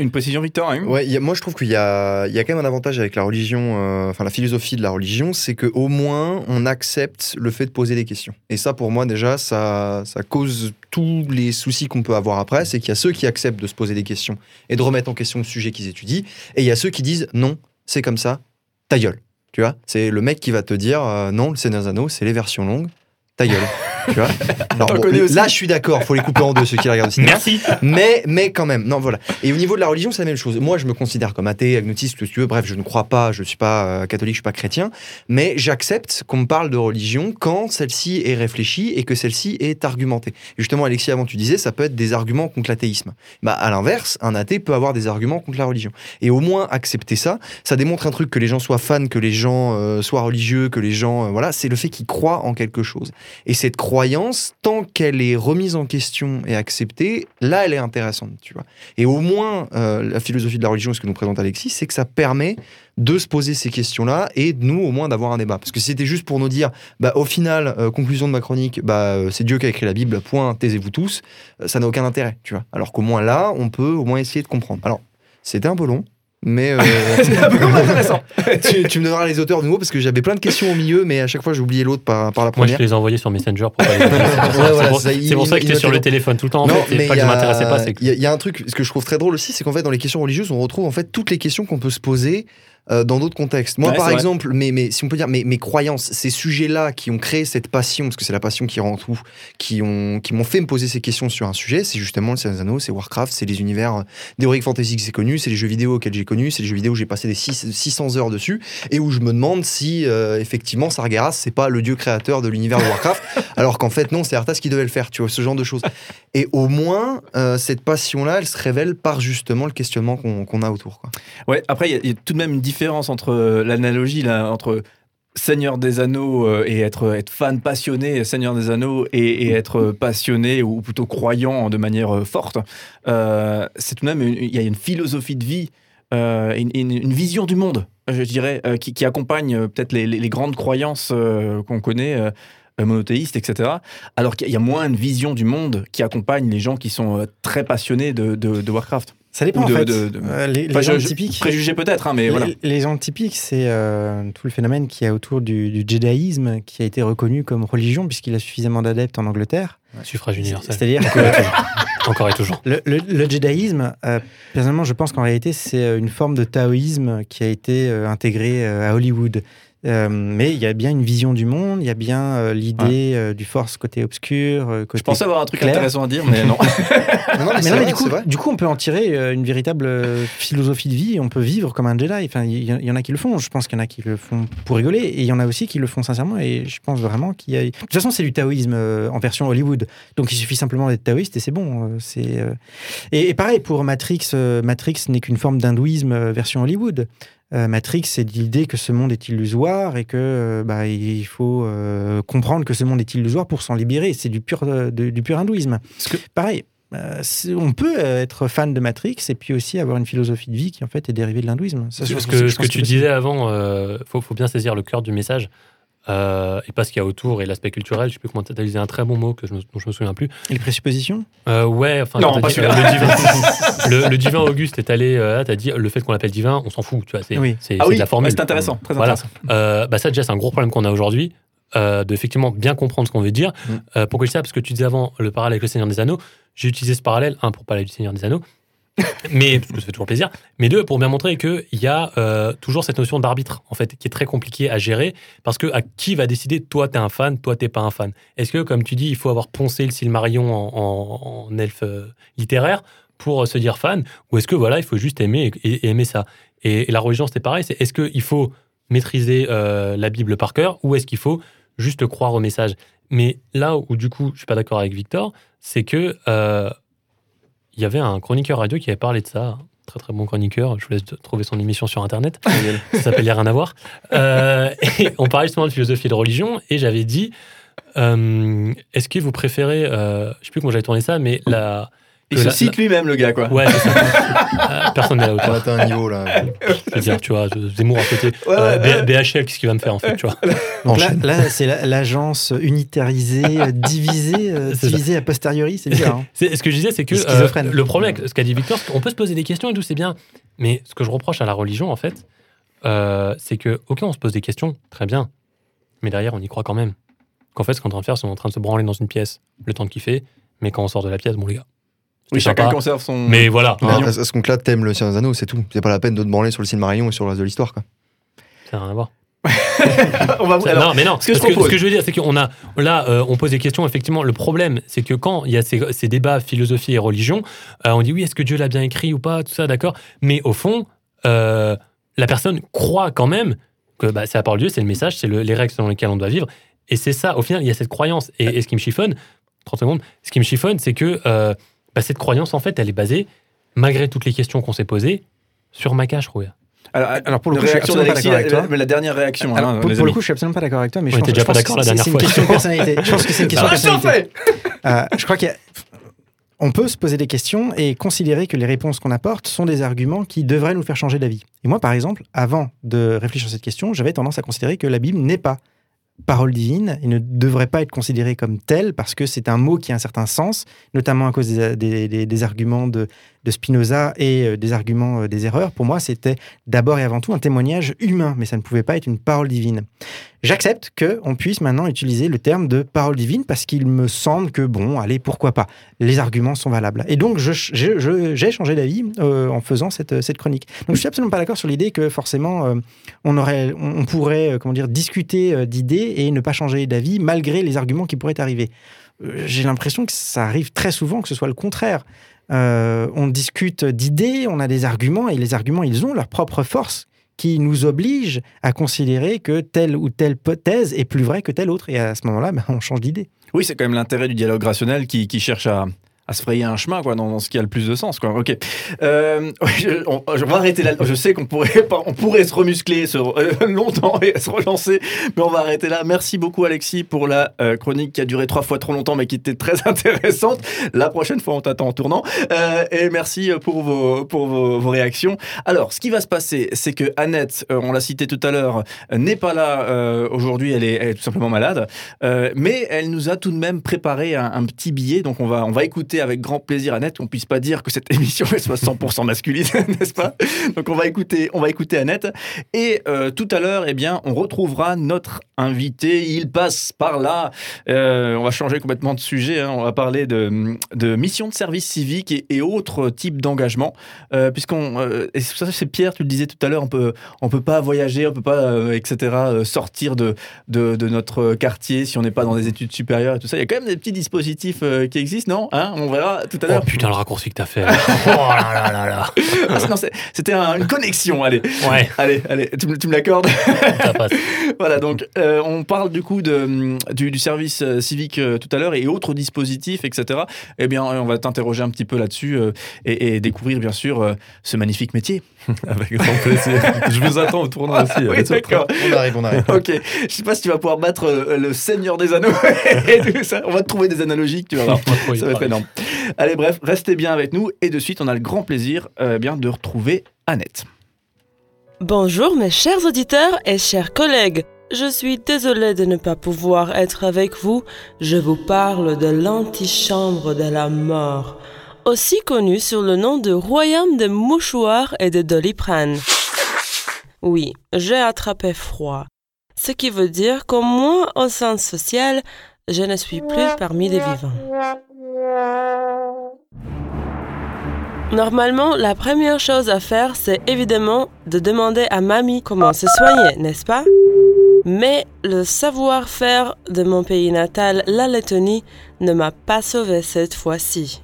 Une précision, Victor hein Ouais, il y a- moi je trouve qu'il y a, y a quand même un avantage avec la religion, euh, enfin la philosophie de la religion, c'est qu'au moins on accepte le fait de poser des questions. Et ça pour moi déjà, ça, ça cause tous les soucis qu'on peut avoir après, c'est qu'il y a ceux qui acceptent de se poser des questions et de remettre en question le sujet qu'ils étudient, et il y a ceux qui disent non, c'est comme ça, ta gueule. Tu vois, c'est le mec qui va te dire euh, non, le Seigneur Anneaux, c'est les versions longues, ta gueule. [laughs] tu vois [laughs] bon, aussi là, je suis d'accord, faut les couper en deux ceux qui regardent au cinéma Merci mais, mais quand même, non, voilà. Et au niveau de la religion, c'est la même chose. Moi, je me considère comme athée, agnotiste, tout ce que tu veux. Bref, je ne crois pas, je ne suis pas euh, catholique, je ne suis pas chrétien. Mais j'accepte qu'on me parle de religion quand celle-ci est réfléchie et que celle-ci est argumentée. Et justement, Alexis, avant, tu disais, ça peut être des arguments contre l'athéisme. Bah, à l'inverse, un athée peut avoir des arguments contre la religion. Et au moins, accepter ça, ça démontre un truc que les gens soient fans, que les gens euh, soient religieux, que les gens. euh, voilà, c'est le fait qu'ils croient en quelque chose. Et cette croyance, tant qu'elle est remise en question et acceptée, là, elle est intéressante, tu vois. Et au moins, euh, la philosophie de la religion, ce que nous présente Alexis, c'est que ça permet de se poser ces questions-là et de nous, au moins, d'avoir un débat. Parce que si c'était juste pour nous dire, bah, au final, euh, conclusion de ma chronique, bah, euh, c'est Dieu qui a écrit la Bible, point, taisez-vous tous, ça n'a aucun intérêt, tu vois. Alors qu'au moins là, on peut au moins essayer de comprendre. Alors, c'était un peu long. Mais euh, [laughs] C'est un peu comme intéressant. [laughs] tu, tu me donneras les auteurs de nouveau parce que j'avais plein de questions au milieu, mais à chaque fois j'ai oublié l'autre par, par la Moi, je première. te les ai envoyés sur Messenger pour pas les. C'est pour ça- Ouais, c'est voilà, pour- ça, il- c'est pour ça que il j'étais sur le téléphone tout le temps. En Non, fait, c'est mais pas il que y je a- m'intéressais pas, c'est que Il y, y a un truc, ce que je trouve très drôle aussi, c'est qu'en fait, dans les questions religieuses, on retrouve en fait toutes les questions qu'on peut se poser euh, dans d'autres contextes. Moi, Ouais, par exemple, mes, mes- si on peut dire, mes, mes croyances, ces sujets-là qui ont créé cette passion, parce que c'est la passion qui rend tout, qui ont, qui m'ont fait me poser ces questions sur un sujet, c'est justement le Seigneur des Anneaux, c'est Warcraft, c'est les univers euh, d'Heroic Fantasy que j'ai connus, c'est les jeux vidéo auxquels j'ai connu, c'est les jeux vidéo où j'ai passé des six- 600 heures dessus, et où je me demande si euh, effectivement Sargeras, c'est pas le dieu créateur de l'univers de Warcraft, [laughs] alors qu'en fait, non, c'est Arthas qui devait le faire, tu vois, ce genre de choses. Et au moins, euh, cette passion-là, elle se révèle par justement le questionnement qu'on qu'on a autour. Quoi. Ouais, après, il y y, a tout de même une différence entre euh, l'analogie entre Seigneur des Anneaux euh, et être, être fan passionné Seigneur des Anneaux et, et être passionné ou plutôt croyant de manière euh, forte, euh, c'est tout de même, il y a une philosophie de vie, euh, une, vision du monde, je dirais, euh, qui, qui accompagne peut-être les, les- les grandes croyances qu'on connaît. monothéistes, etc. Alors qu'il y a moins une vision du monde qui accompagne les gens qui sont très passionnés de, de- de Warcraft. Ça dépend de- en fait. de- de- Euh, les, Enfin, gens je- typiques. Préjugés peut-être, hein, mais les, voilà. les gens typiques, c'est euh, tout le phénomène qui a autour du, du jédaïsme, qui a été reconnu comme religion puisqu'il a suffisamment d'adeptes en Angleterre. Suffrage universel. C'est-à-dire que Encore et toujours. le, le, le jédaïsme, euh, personnellement, je pense qu'en réalité, c'est une forme de taoïsme qui a été euh, intégrée euh, à Hollywood. Euh, mais il y a bien une vision du monde, il y a bien euh, l'idée euh, du force côté obscur, euh, côté Je pensais avoir un truc clair. intéressant à dire, mais non. [laughs] Non, non, mais Mais c'est non, mais vrai, du, coup, c'est vrai. du coup, on peut en tirer une véritable philosophie de vie. et On peut vivre comme un Jedi. Enfin, il y, en a qui le font. Je pense qu'il y en a qui le font pour rigoler. Et il y en a aussi qui le font sincèrement. Et je pense vraiment qu'il y a. De toute façon, c'est du taoïsme euh, en version Hollywood. Donc il suffit simplement d'être taoïste et c'est bon. euh, c'est euh. et, et pareil pour Matrix. euh, Matrix n'est qu'une forme d'hindouisme euh, version Hollywood. Euh, Matrix, c'est l'idée que ce monde est illusoire et que euh, bah, il faut euh, comprendre que ce monde est illusoire pour s'en libérer. C'est du pur, de- du pur hindouisme. Que- Pareil, euh, on peut être fan de Matrix et puis aussi avoir une philosophie de vie qui en fait est dérivée de l'hindouisme. Ce que, tu disais avant, euh, faut, faut bien saisir le cœur du message euh, et pas ce qu'il y a autour et l'aspect culturel. Je sais plus comment tu as utilisé un très bon mot que je me, dont je me souviens plus. Et les présuppositions? Euh, ouais, enfin, Non, pas dit- celui-là. le, divin, [laughs] le, le divin Auguste est allé, euh, t'as dit le fait qu'on l'appelle divin, on s'en fout, tu vois, c'est Oui. c'est- Ah oui, de la formule. c'est intéressant, très Voilà. intéressant. Euh, bah ça déjà c'est un gros problème qu'on a aujourd'hui, euh, de effectivement bien comprendre ce qu'on veut dire. Mm. Euh, pourquoi je dis ça? Parce que tu disais avant le parallèle avec le Seigneur des Anneaux. J'ai utilisé ce parallèle, un pour parler du Seigneur des Anneaux, [laughs] mais ça fait toujours plaisir. Mais deux pour bien montrer qu'il y a euh, toujours cette notion d'arbitre en fait qui est très compliquée à gérer parce que à qui va décider toi t'es un fan, toi t'es pas un fan? Est-ce que comme tu dis il faut avoir poncé le Silmarillion en, en, elfe euh, littéraire pour euh, se dire fan? Ou est-ce que voilà il faut juste aimer et, aimer ça? Et, la religion c'était pareil. C'est est-ce qu'il faut maîtriser la Bible par cœur ou est-ce qu'il faut juste croire au message? Mais là où du coup je suis pas d'accord avec Victor, c'est que il y avait un chroniqueur radio qui avait parlé de ça, très très bon chroniqueur. Je vous laisse trouver son émission sur internet. ça s'appelle rien à voir. Euh, et on parlait justement de philosophie et de religion et j'avais dit euh, est-ce que vous préférez, euh, je sais plus comment j'avais tourné ça, mais la Il se la- cite lui-même, le gars, quoi. Ouais, c'est ça. Euh, personne n'est à la On hauteur. atteint un niveau là. [laughs] Je veux dire, tu vois, Zemmour à côté. Ouais, Euh, ouais, BHL, qu'est-ce qu'il va me faire en fait, tu vois [laughs] Donc là, là, c'est la- l'agence unitarisée, [laughs] euh, divisée, euh, divisée a posteriori. C'est bizarre. hein. Ce que je disais, c'est que euh, le problème avec ce qu'a dit Victor, c'est qu'on peut se poser des questions et tout, c'est bien. Mais ce que je reproche à la religion, en fait, euh, c'est que, ok, on se pose des questions, très bien. Mais derrière, on y croit quand même. Qu'en fait, ce qu'on est en train de faire, c'est qu'on est en train de se branler dans une pièce, le temps de kiffer. Mais quand on sort de la pièce, bon, les gars. Oui, chacun sympa. conserve son. Mais voilà, à ce compte-là, t'aimes le Seigneur des Anneaux, c'est tout. C'est pas la peine de te branler sur le Silmarillion et sur le reste de l'histoire, quoi. ça n'a rien à voir. [laughs] on va alors, non, mais non. ce que je parce que, propose- ce que je veux dire, c'est qu'on a là, euh, on pose des questions. Effectivement, le problème, c'est que quand il y a ces, ces débats philosophie et religion, euh, on dit oui, est-ce que Dieu l'a bien écrit ou pas, tout ça, d'accord. Mais au fond, euh, la personne croit quand même que bah, c'est la parole de Dieu, c'est le message, c'est le- les règles selon lesquelles on doit vivre. Et c'est ça. Au final, il y a cette croyance. Et, et ce qui me chiffonne, 30 secondes, ce qui me chiffonne, c'est que euh, bah, cette croyance, en fait, elle est basée, malgré toutes les questions qu'on s'est posées, sur Maca, je trouve. Alors, Alors, pour le coup, je suis absolument pas d'accord avec la- toi. mais la dernière réaction. Alors, hein, pour, le coup, je suis absolument pas d'accord avec toi, mais je On pense, déjà je pas pense d'accord que la c'est- dernière c'est fois. une question de [laughs] personnalité. Je pense que c'est une question de Ah, personnalité. Euh, je crois qu'il y a- On peut se poser des questions et considérer que les réponses qu'on apporte sont des arguments qui devraient nous faire changer d'avis. Et moi, par exemple, avant de réfléchir à cette question, j'avais tendance à considérer que la Bible n'est pas parole divine et ne devrait pas être considérée comme telle parce que c'est un mot qui a un certain sens, notamment à cause des- des arguments de, de Spinoza et euh, des arguments euh, des erreurs. Pour moi, c'était d'abord et avant tout un témoignage humain, mais ça ne pouvait pas être une parole divine. J'accepte qu'on puisse maintenant utiliser le terme de parole divine parce qu'il me semble que, bon, allez, pourquoi pas? Les arguments sont valables. Et donc, j'ai changé d'avis euh, en faisant cette, cette chronique. Donc, je suis absolument pas d'accord sur l'idée que forcément, on, aurait, on, pourrait comment dire, discuter d'idées et ne pas changer d'avis malgré les arguments qui pourraient arriver. Euh, J'ai l'impression que ça arrive très souvent que ce soit le contraire. Euh, on discute d'idées, on a des arguments, et les arguments, ils ont leur propre force qui nous oblige à considérer que telle ou telle thèse est plus vraie que telle autre. Et à ce moment-là, ben, on change d'idée. Oui, c'est quand même l'intérêt du dialogue rationnel qui, qui cherche à, à se frayer un chemin quoi dans, ce qui a le plus de sens quoi. Ok. Euh, [laughs] je, on, je- arrêter là. Je sais qu'on pourrait on pourrait se remuscler se, euh, [laughs] longtemps et se relancer, mais on va arrêter là. Merci beaucoup Alexis pour la euh, chronique qui a duré trois fois trop longtemps mais qui était très [laughs] intéressante. La prochaine fois on t'attend en tournant. Et merci pour vos pour vos, réactions. Alors ce qui va se passer c'est que Annette, on l'a cité tout à l'heure, n'est pas là aujourd'hui. Elle est, tout simplement malade. Mais elle nous a tout de même préparé un, un petit billet, donc on va, on va écouter avec grand plaisir Annette. On puisse pas dire que cette [laughs] émission est soit 100% masculine, [laughs] n'est-ce pas? Donc on va écouter, on va écouter Annette. Et euh, tout à l'heure, eh bien, on retrouvera notre invité. Il passe par là. Euh, on va changer complètement de sujet. hein. On va parler de, de mission de service civique et, autres types d'engagement, Euh, puisqu'on, et ça c'est Pierre, tu le disais tout à l'heure, on peut, on peut pas voyager, on peut pas, etc. sortir de, de, notre quartier si on n'est pas dans des études supérieures et tout ça. Il y a quand même des petits dispositifs qui existent, non? Hein? On verra tout à Oh l'heure. putain, le raccourci que t'as fait. [laughs] oh là là là là. Ah, non, C'était un- une connexion, allez. Ouais, Allez, allez, tu, me- tu me l'accordes [laughs] ça passe. [laughs] Voilà, donc euh, on parle du coup de, du, du service euh, civique euh, tout à l'heure et autres dispositifs, etc. Eh bien, on va t'interroger un petit peu là-dessus euh, et, et découvrir bien sûr euh, ce magnifique métier. Avec grand plaisir. Je vous attends au tournoi aussi. oui, Allez, d'accord. On arrive, on arrive. Ok, je sais pas si tu vas pouvoir battre euh, le Seigneur des Anneaux et tout ça. On va te trouver des analogies que tu vas voir. Oui, Ça va être énorme. [laughs] Allez, bref, restez bien avec nous et de suite, on a le grand plaisir euh, bien de retrouver Annette. Bonjour mes chers auditeurs et chers collègues. Je suis désolée de ne pas pouvoir être avec vous. Je vous parle de l'antichambre de la mort, aussi connue sous le nom de royaume de mouchoirs et de doliprane. Oui, j'ai attrapé froid, ce qui veut dire qu'au moins au sens social, je ne suis plus parmi les vivants. Normalement, la première chose à faire, c'est évidemment de demander à mamie comment se soigner, n'est-ce pas? Mais le savoir-faire de mon pays natal, la Lettonie, ne m'a pas sauvé cette fois-ci.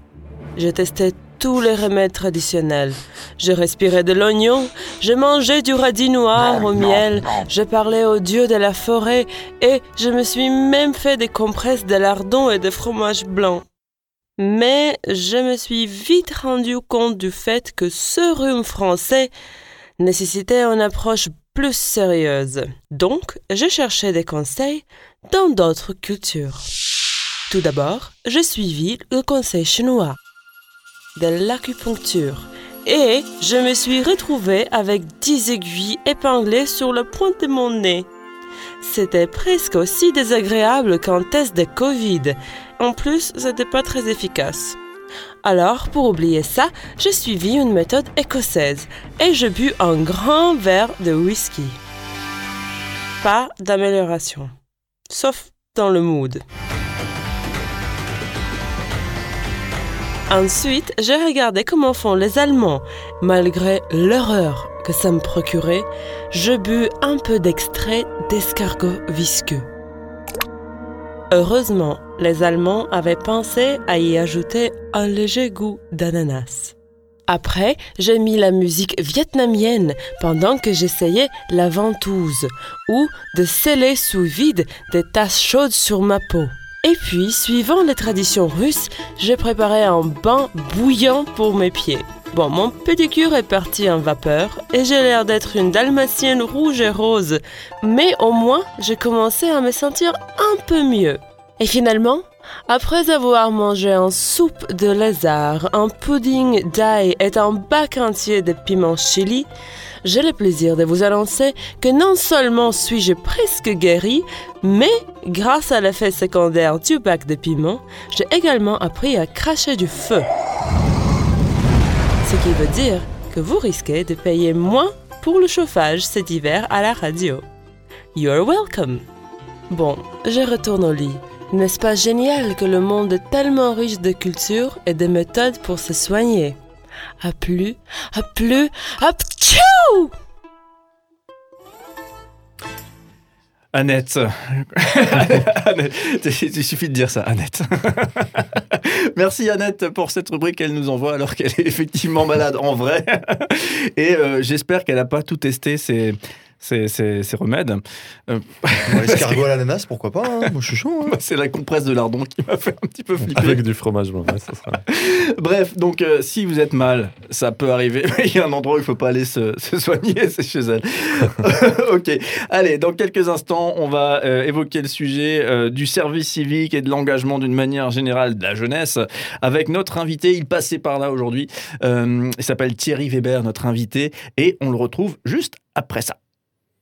J'ai testé tous les remèdes traditionnels. Je respirais de l'oignon, je mangeais du radis noir au miel, je parlais au dieu de la forêt et je me suis même fait des compresses de lardon et de fromage blanc. Mais je me suis vite rendu compte du fait que ce rhume français nécessitait une approche plus sérieuse. Donc, j'ai cherché des conseils dans d'autres cultures. Tout d'abord, j'ai suivi le conseil chinois de l'acupuncture et je me suis retrouvée avec 10 aiguilles épinglées sur le point de mon nez. C'était presque aussi désagréable qu'un test de Covid. En plus, c'était pas très efficace. Alors, pour oublier ça, j'ai suivi une méthode écossaise et je bu un grand verre de whisky. Pas d'amélioration. Sauf dans le mood. Ensuite, j'ai regardé comment font les Allemands. Malgré l'horreur que ça me procurait, je bus un peu d'extrait d'escargot visqueux. Heureusement, les Allemands avaient pensé à y ajouter un léger goût d'ananas. Après, j'ai mis la musique vietnamienne pendant que j'essayais la ventouse ou de sceller sous vide des tasses chaudes sur ma peau. Et puis, suivant les traditions russes, j'ai préparé un bain bouillant pour mes pieds. Bon, mon pédicure est parti en vapeur et j'ai l'air d'être une dalmatienne rouge et rose, mais au moins j'ai commencé à me sentir un peu mieux. Et finalement, après avoir mangé une soupe de lézard, un pudding d'ail et un bac entier de piment chili, j'ai le plaisir de vous annoncer que non seulement suis-je presque guéri, mais grâce à l'effet secondaire du bac de piment, j'ai également appris à cracher du feu. Ce qui veut dire que vous risquez de payer moins pour le chauffage cet hiver à la radio. You're welcome. Bon, je retourne au lit. N'est-ce pas génial que le monde est tellement riche de cultures et de méthodes pour se soigner? À plus, à plus, à ptchou Annette. [laughs] Annette. Il suffit de dire ça, Annette. [laughs] Merci Annette pour cette rubrique qu'elle nous envoie alors qu'elle est effectivement malade en vrai. Et euh, j'espère qu'elle n'a pas tout testé. C'est ces, ces- ces remèdes. Euh, L'escargot [laughs] à l'ananas, pourquoi pas hein. Moi, je suis chaud. hein. [laughs] c'est la compresse de lardon qui m'a fait un petit peu flipper. Avec du fromage ouais, ça sera. [laughs] Bref, donc euh, si vous êtes mal, ça peut arriver. Mais il y a un endroit où il faut pas aller se, se soigner, c'est chez elle. ok. Allez, dans quelques instants, on va euh, évoquer le sujet euh, du service civique et de l'engagement d'une manière générale de la jeunesse avec notre invité. Il passait par là aujourd'hui. Euh, il s'appelle Thierry Weber, notre invité, et on le retrouve juste après ça.